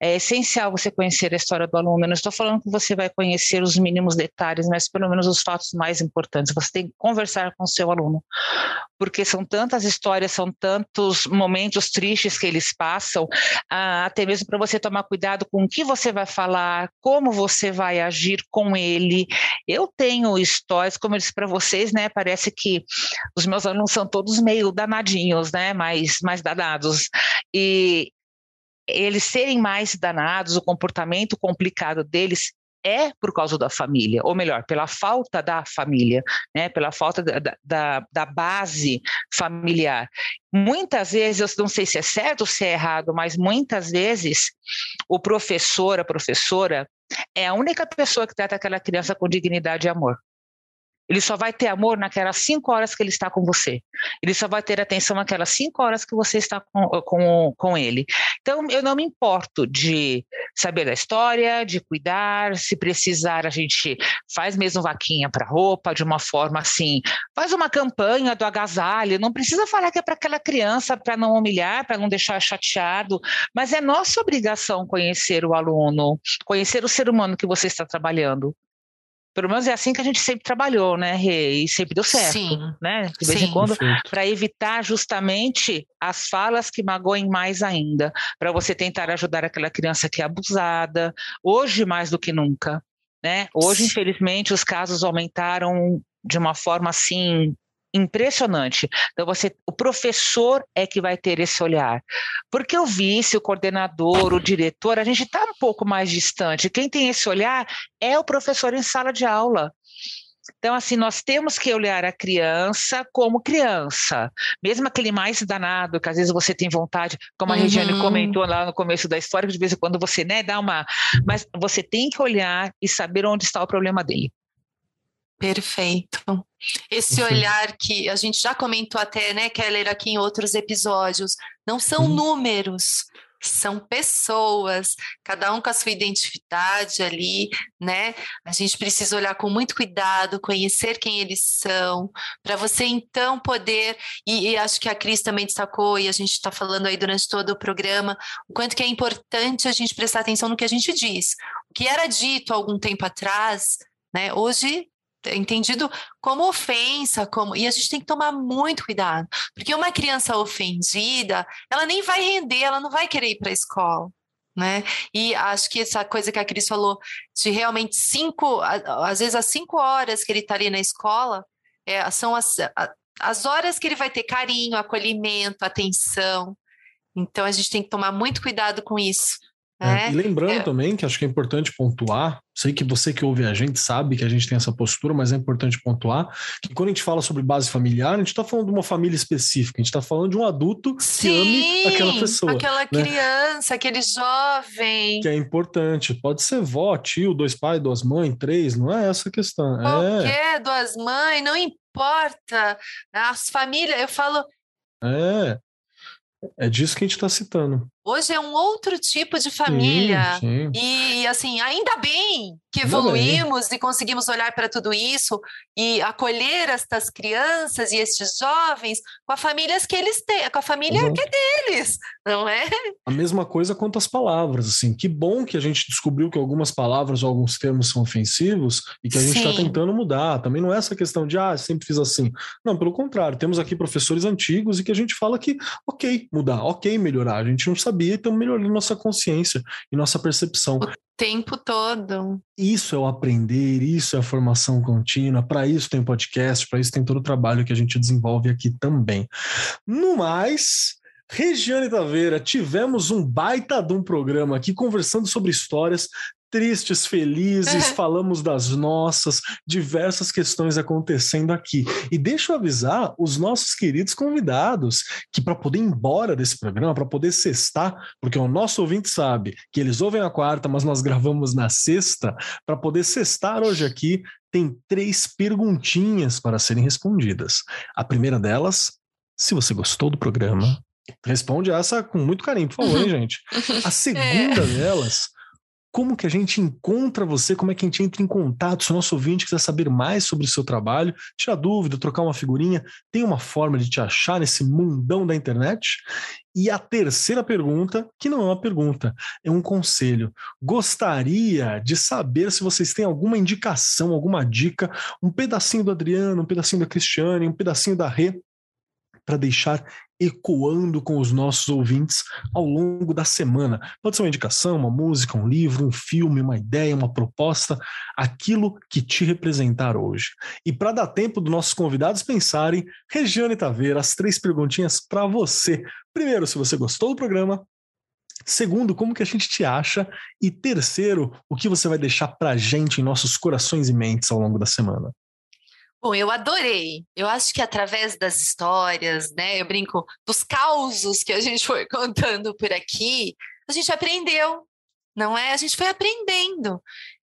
É essencial você conhecer a história do aluno. Eu não estou falando que você vai conhecer os mínimos detalhes, mas pelo menos os fatos mais importantes. Você tem que conversar com o seu aluno, porque são tantas histórias, são tantos momentos tristes que eles passam, até mesmo para você tomar cuidado com o que você vai falar, como você vai agir com ele. Eu tenho histórias, como eu disse para vocês, né? Parece que os meus alunos são todos meio danadinhos, né? Mais, mais danados. E eles serem mais danados, o comportamento complicado deles é por causa da família, ou melhor, pela falta da família, né, pela falta da, da, da, base familiar. Muitas vezes, eu não sei se é certo ou se é errado, mas muitas vezes o professor, a professora, é a única pessoa que trata aquela criança com dignidade e amor. Ele só vai ter amor naquelas cinco horas que ele está com você. Ele só vai ter atenção naquelas cinco horas que você está com, com, com ele. Então, eu não me importo de saber da história, de cuidar. Se precisar, a gente faz mesmo vaquinha para roupa, de uma forma assim. Faz uma campanha do agasalho. Não precisa falar que é para aquela criança, para não humilhar, para não deixar chateado. Mas é nossa obrigação conhecer o aluno, conhecer o ser humano que você está trabalhando. Pelo menos é assim que a gente sempre trabalhou, né, Rê? E sempre deu certo, Sim. né? De vez Sim. em quando, para evitar justamente as falas que magoem mais ainda, para você tentar ajudar aquela criança que é abusada, hoje mais do que nunca, né? Hoje, Sim. infelizmente, os casos aumentaram de uma forma assim impressionante. Então você, o professor é que vai ter esse olhar, porque o vice, o coordenador, o diretor, a gente está um pouco mais distante. Quem tem esse olhar é o professor em sala de aula. Então, assim, nós temos que olhar a criança como criança, mesmo aquele mais danado, que às vezes você tem vontade, como a uhum. Regiane comentou lá no começo da história, que de vez em quando você né, dá uma. Mas você tem que olhar e saber onde está o problema dele. Perfeito. Esse olhar que a gente já comentou até, né, Keller, aqui em outros episódios, não são uhum. números, são pessoas, cada um com a sua identidade ali, né? A gente precisa olhar com muito cuidado, conhecer quem eles são, para você então poder, e, e, acho que a Cris também destacou, e a gente está falando aí durante todo o programa, o quanto que é importante a gente prestar atenção no que a gente diz. O que era dito algum tempo atrás, né? Hoje entendido como ofensa, como e a gente tem que tomar muito cuidado, porque uma criança ofendida, ela nem vai render, ela não vai querer ir para a escola. Né? E acho que essa coisa que a Cris falou de realmente cinco, às vezes as cinco horas que ele estaria tá na escola, é, são as, as horas que ele vai ter carinho, acolhimento, atenção. Então a gente tem que tomar muito cuidado com isso. É, e lembrando é. também que acho que é importante pontuar, sei que você que ouve a gente sabe que a gente tem essa postura, mas é importante pontuar que quando a gente fala sobre base familiar, a gente está falando de uma família específica, a gente está falando de um adulto Sim, que ame aquela pessoa. Aquela né? criança, aquele jovem. Que é importante. Pode ser vó, tio, dois pais, duas mães, três, não é essa a questão. É. Qualquer é. duas mães, não importa. As famílias, eu falo. É. É disso que a gente está citando. Hoje é um outro tipo de família. Sim, sim. E, assim, ainda bem que evoluímos e conseguimos olhar para tudo isso e acolher estas crianças e estes jovens com as famílias que eles têm, com a família Exato. que é deles, não é? A mesma coisa quanto às palavras, assim. Que bom que a gente descobriu que algumas palavras ou alguns termos são ofensivos e que a gente está tentando mudar. Também não é essa questão de, ah, sempre fiz assim. Não, pelo contrário. Temos aqui professores antigos e que a gente fala que, ok, mudar, ok, melhorar. A gente não sabia e estamos melhorando nossa consciência e nossa percepção. Tempo todo. Isso é o aprender, isso é a formação contínua. Para isso tem podcast, para isso tem todo o trabalho que a gente desenvolve aqui também. No mais, Regiane Taveira, tivemos um baita de um programa aqui conversando sobre histórias tristes, felizes, falamos das nossas, diversas questões acontecendo aqui. E deixa eu avisar os nossos queridos convidados que para poder ir embora desse programa, para poder sextar, porque o nosso ouvinte sabe que eles ouvem a quarta, mas nós gravamos na sexta, para poder sextar hoje aqui, tem três perguntinhas para serem respondidas. A primeira delas, se você gostou do programa, responde essa com muito carinho, por favor, hein, gente. A segunda é. delas, como que a gente encontra você, como é que a gente entra em contato, se o nosso ouvinte quiser saber mais sobre o seu trabalho, tirar dúvida, trocar uma figurinha, tem uma forma de te achar nesse mundão da internet? E a terceira pergunta, que não é uma pergunta, é um conselho. Gostaria de saber se vocês têm alguma indicação, alguma dica, um pedacinho do Adriano, um pedacinho da Cristiane, um pedacinho da Rê, para deixar ecoando com os nossos ouvintes ao longo da semana. Pode ser uma indicação, uma música, um livro, um filme, uma ideia, uma proposta, aquilo que te representar hoje. E para dar tempo dos nossos convidados pensarem, Regiane Taveira, as três perguntinhas para você. Primeiro, se você gostou do programa. Segundo, como que a gente te acha? E terceiro, o que você vai deixar para gente em nossos corações e mentes ao longo da semana? Bom, eu adorei. Eu acho que através das histórias, né, eu brinco, dos causos que a gente foi contando por aqui, a gente aprendeu, não é? A gente foi aprendendo.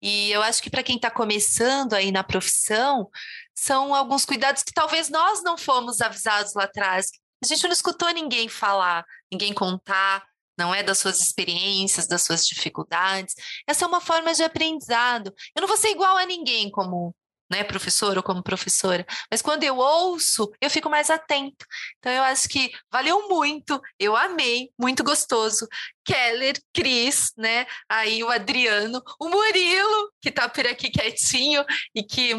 E eu acho que para quem está começando aí na profissão, são alguns cuidados que talvez nós não fomos avisados lá atrás. A gente não escutou ninguém falar, ninguém contar, não é das suas experiências, das suas dificuldades. Essa é uma forma de aprendizado. Eu não vou ser igual a ninguém, como né, professor ou como professora, mas quando eu ouço, eu fico mais atento. Então eu acho que valeu muito, eu amei, muito gostoso. Keller, Cris, né, aí o Adriano, o Murilo, que tá por aqui quietinho e que,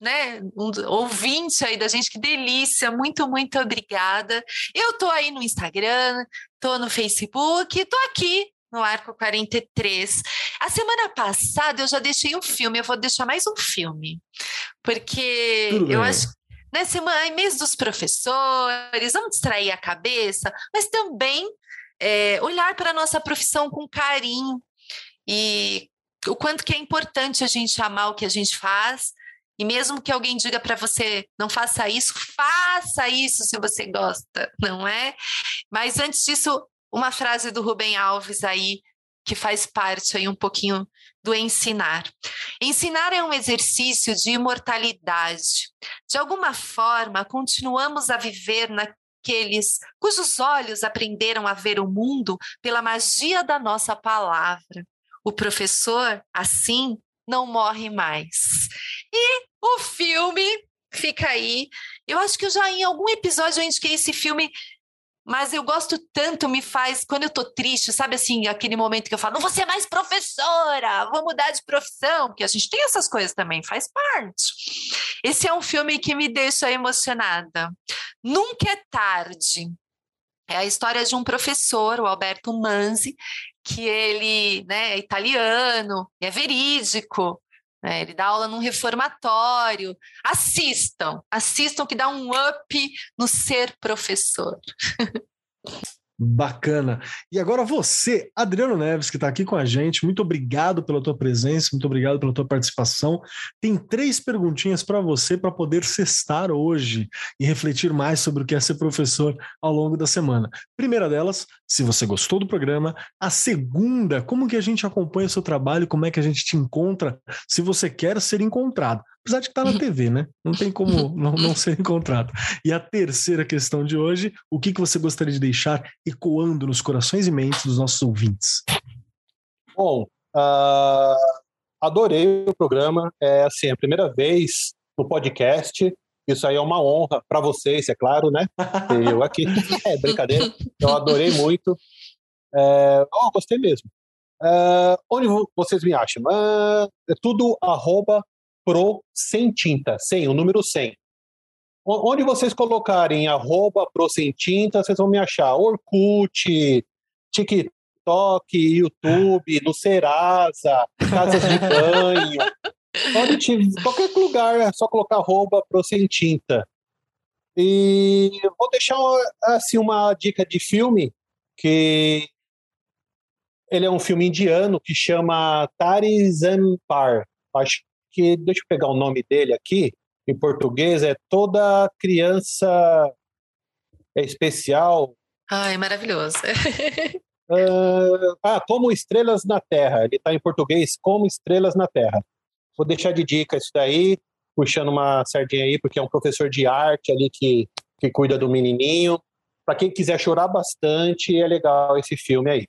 né, um ouvinte aí da gente, que delícia, muito, muito obrigada. Eu tô aí no Instagram, tô no Facebook, tô aqui no Arco 43. A semana passada eu já deixei um filme, eu vou deixar mais um filme, porque Tudo eu bem. acho né, semana, mês dos professores, vamos distrair a cabeça, mas também é, olhar para a nossa profissão com carinho e o quanto que é importante a gente amar o que a gente faz. E mesmo que alguém diga para você, não faça isso, faça isso se você gosta, não é? Mas antes disso, uma frase do Rubem Alves aí que faz parte aí um pouquinho do ensinar. Ensinar é um exercício de imortalidade. De alguma forma, continuamos a viver naqueles cujos olhos aprenderam a ver o mundo pela magia da nossa palavra. O professor, assim, não morre mais. E o filme fica aí. Eu acho que eu já em algum episódio eu indiquei esse filme mas eu gosto tanto, me faz, quando eu tô triste, sabe assim, aquele momento que eu falo, não vou ser mais professora, vou mudar de profissão, porque a gente tem essas coisas também, faz parte. Esse é um filme que me deixa emocionada. Nunca é tarde. É a história de um professor, o Alberto Manzi, que ele né, é italiano, é verídico, né, ele dá aula num reformatório. Assistam, assistam que dá um up no ser professor. Bacana. E agora você, Adriano Neves, que está aqui com a gente, muito obrigado pela tua presença, muito obrigado pela tua participação. Tem três perguntinhas para você para poder cestar hoje e refletir mais sobre o que é ser professor ao longo da semana. Primeira delas, se você gostou do programa. A segunda, como que a gente acompanha o seu trabalho, como é que a gente te encontra, se você quer ser encontrado apesar de estar tá na TV, né? Não tem como não, não ser encontrado. E a terceira questão de hoje, o que, que você gostaria de deixar ecoando nos corações e mentes dos nossos ouvintes? Bom, uh, adorei o programa. É assim, a primeira vez no podcast. Isso aí é uma honra para vocês, é claro, né? Eu aqui. É brincadeira. Eu adorei muito. É, oh, gostei mesmo. Uh, onde vocês me acham? Uh, é tudo arroba pro sem tinta, sem, o número 100. Onde vocês colocarem arroba pro sem tinta, vocês vão me achar. Orkut, TikTok, YouTube, no Serasa, casas de banho. Pode te, qualquer lugar, é só colocar arroba pro sem tinta. E vou deixar assim uma dica de filme que ele é um filme indiano que chama Tarizanpar. Acho que, deixa eu pegar o nome dele aqui, em português, é Toda Criança é Especial. Ai, maravilhoso. uh, ah, Como Estrelas na Terra. Ele está em português, Como Estrelas na Terra. Vou deixar de dica isso daí, puxando uma sardinha aí, porque é um professor de arte ali que, que cuida do menininho. Para quem quiser chorar bastante, é legal esse filme aí.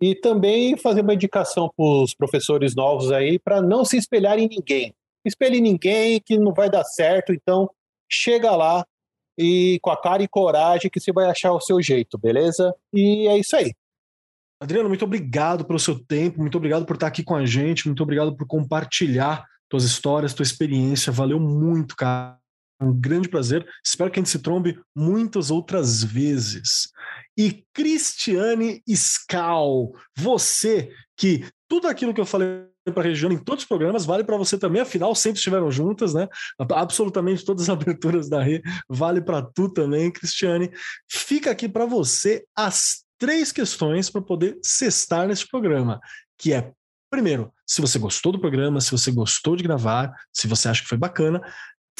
E também fazer uma indicação para os professores novos aí para não se espelhar em ninguém. Espelhe ninguém que não vai dar certo, então chega lá e com a cara e coragem que você vai achar o seu jeito, beleza? E é isso aí. Adriano, muito obrigado pelo seu tempo, muito obrigado por estar aqui com a gente, muito obrigado por compartilhar tuas histórias, tua experiência. Valeu muito, cara. Um grande prazer. Espero que a gente se trombe muitas outras vezes. E Cristiane Scal, você que tudo aquilo que eu falei para a região em todos os programas vale para você também, afinal sempre estiveram juntas, né? Absolutamente todas as aberturas da Rê vale para tu também, Cristiane. Fica aqui para você as três questões para poder cestar nesse programa, que é Primeiro, se você gostou do programa, se você gostou de gravar, se você acha que foi bacana.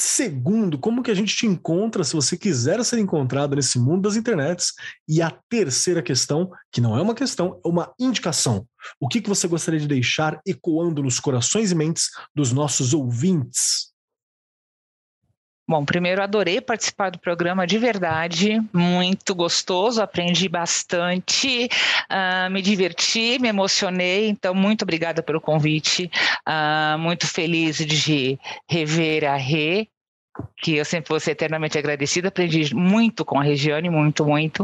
Segundo, como que a gente te encontra se você quiser ser encontrado nesse mundo das internets? E a terceira questão, que não é uma questão, é uma indicação. O que, que você gostaria de deixar ecoando nos corações e mentes dos nossos ouvintes? Bom, primeiro adorei participar do programa de verdade, muito gostoso, aprendi bastante, uh, me diverti, me emocionei, então muito obrigada pelo convite, uh, muito feliz de rever a Rê, que eu sempre vou ser eternamente agradecida, aprendi muito com a Regiane, muito, muito.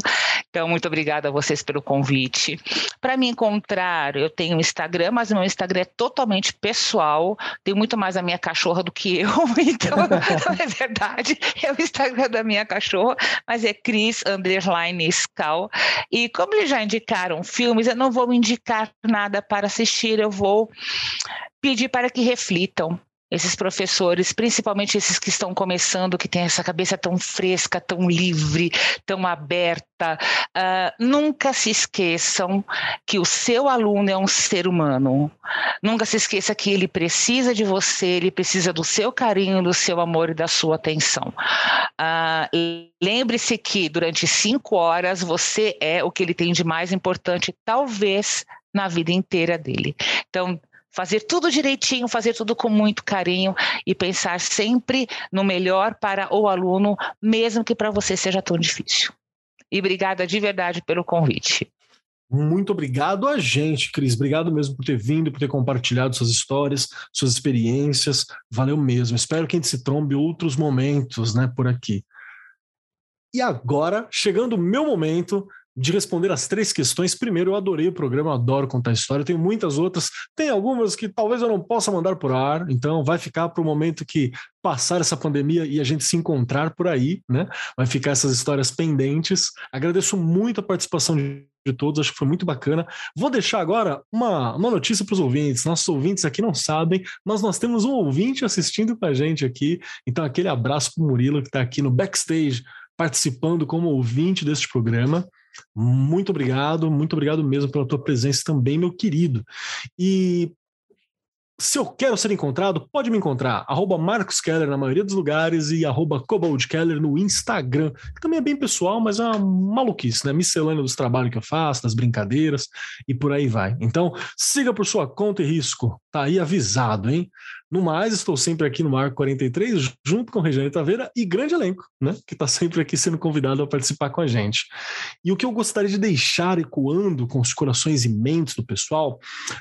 Então, muito obrigada a vocês pelo convite. Para me encontrar, eu tenho Instagram, mas o meu Instagram é totalmente pessoal, tem muito mais a minha cachorra do que eu, então, é verdade, é o Instagram da minha cachorra, mas é Cris Underline Scal. E como eles já indicaram filmes, eu não vou indicar nada para assistir, eu vou pedir para que reflitam esses professores, principalmente esses que estão começando, que têm essa cabeça tão fresca, tão livre, tão aberta, uh, nunca se esqueçam que o seu aluno é um ser humano. Nunca se esqueça que ele precisa de você, ele precisa do seu carinho, do seu amor e da sua atenção. Uh, Lembre-se que durante cinco horas você é o que ele tem de mais importante, talvez na vida inteira dele. Então, fazer tudo direitinho, fazer tudo com muito carinho e pensar sempre no melhor para o aluno, mesmo que para você seja tão difícil. E obrigada de verdade pelo convite. Muito obrigado a gente, Cris. Obrigado mesmo por ter vindo, por ter compartilhado suas histórias, suas experiências. Valeu mesmo. Espero que a gente se trombe outros momentos, né, por aqui. E agora, chegando o meu momento de responder as três questões. Primeiro, eu adorei o programa, adoro contar história. Tem muitas outras, tem algumas que talvez eu não possa mandar por ar, então vai ficar para o momento que passar essa pandemia e a gente se encontrar por aí, né? Vai ficar essas histórias pendentes. Agradeço muito a participação de de todos, acho que foi muito bacana. Vou deixar agora uma, uma notícia para os ouvintes. Nossos ouvintes aqui não sabem, mas nós temos um ouvinte assistindo com a gente aqui. Então, aquele abraço para o Murilo, que está aqui no backstage, participando como ouvinte deste programa. Muito obrigado, muito obrigado mesmo pela tua presença também, meu querido. E se eu quero ser encontrado, pode me encontrar. Arroba Marcos Keller na maioria dos lugares e arroba Keller no Instagram. Que também é bem pessoal, mas é uma maluquice, né? Miscelânea dos trabalhos que eu faço, das brincadeiras e por aí vai. Então, siga por sua conta e risco. Tá aí avisado, hein? No mais, estou sempre aqui no Marco 43, junto com Regiane Taveira e grande elenco, né? Que está sempre aqui sendo convidado a participar com a gente. E o que eu gostaria de deixar ecoando com os corações e mentes do pessoal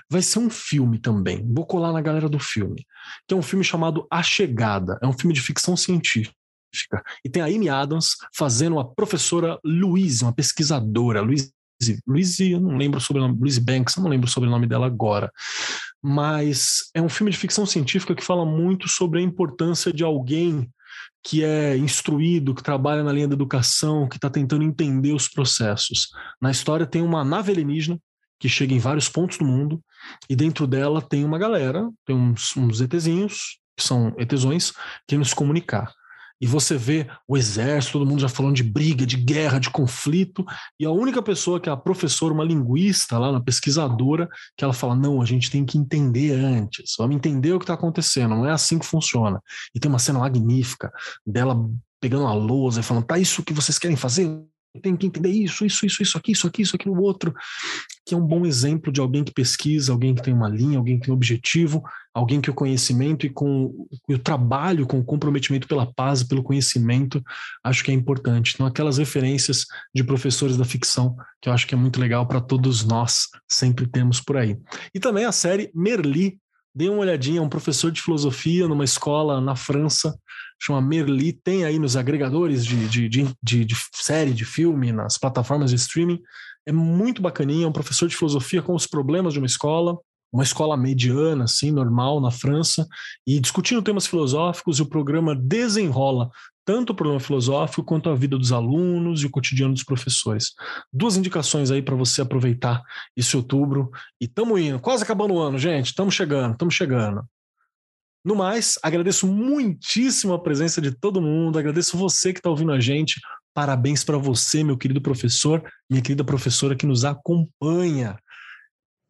vai ser um filme também. Vou colar na galera do filme, que é um filme chamado A Chegada. É um filme de ficção científica. E tem a Amy Adams fazendo a professora Louise, uma pesquisadora. Louise, Louise eu não lembro sobre o Louise Banks, eu não lembro sobre o nome dela agora mas é um filme de ficção científica que fala muito sobre a importância de alguém que é instruído, que trabalha na linha da educação, que está tentando entender os processos. Na história tem uma nave alienígena que chega em vários pontos do mundo e dentro dela tem uma galera, tem uns, uns ETzinhos, que são ETzões, querendo se comunicar. E você vê o exército, todo mundo já falando de briga, de guerra, de conflito, e a única pessoa que é a professora, uma linguista lá, uma pesquisadora, que ela fala: não, a gente tem que entender antes, vamos entender o que está acontecendo, não é assim que funciona. E tem uma cena magnífica dela pegando a lousa e falando: tá, isso que vocês querem fazer? Tem que entender isso, isso, isso, isso aqui, isso aqui, isso aqui, o outro, que é um bom exemplo de alguém que pesquisa, alguém que tem uma linha, alguém que tem um objetivo, alguém que o conhecimento e com e o trabalho, com o comprometimento pela paz pelo conhecimento, acho que é importante. Então, aquelas referências de professores da ficção, que eu acho que é muito legal para todos nós, sempre temos por aí. E também a série Merli, Dê uma olhadinha, é um professor de filosofia numa escola na França, chama Merli, tem aí nos agregadores de, de, de, de, de série, de filme, nas plataformas de streaming. É muito bacaninha, é um professor de filosofia com os problemas de uma escola, uma escola mediana, assim, normal, na França, e discutindo temas filosóficos, e o programa desenrola tanto o problema filosófico quanto a vida dos alunos e o cotidiano dos professores. Duas indicações aí para você aproveitar esse outubro. E estamos indo, quase acabando o ano, gente. Estamos chegando, estamos chegando. No mais, agradeço muitíssimo a presença de todo mundo, agradeço você que está ouvindo a gente. Parabéns para você, meu querido professor, minha querida professora que nos acompanha.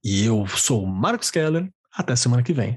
E eu sou o Marcos Keller. Até semana que vem.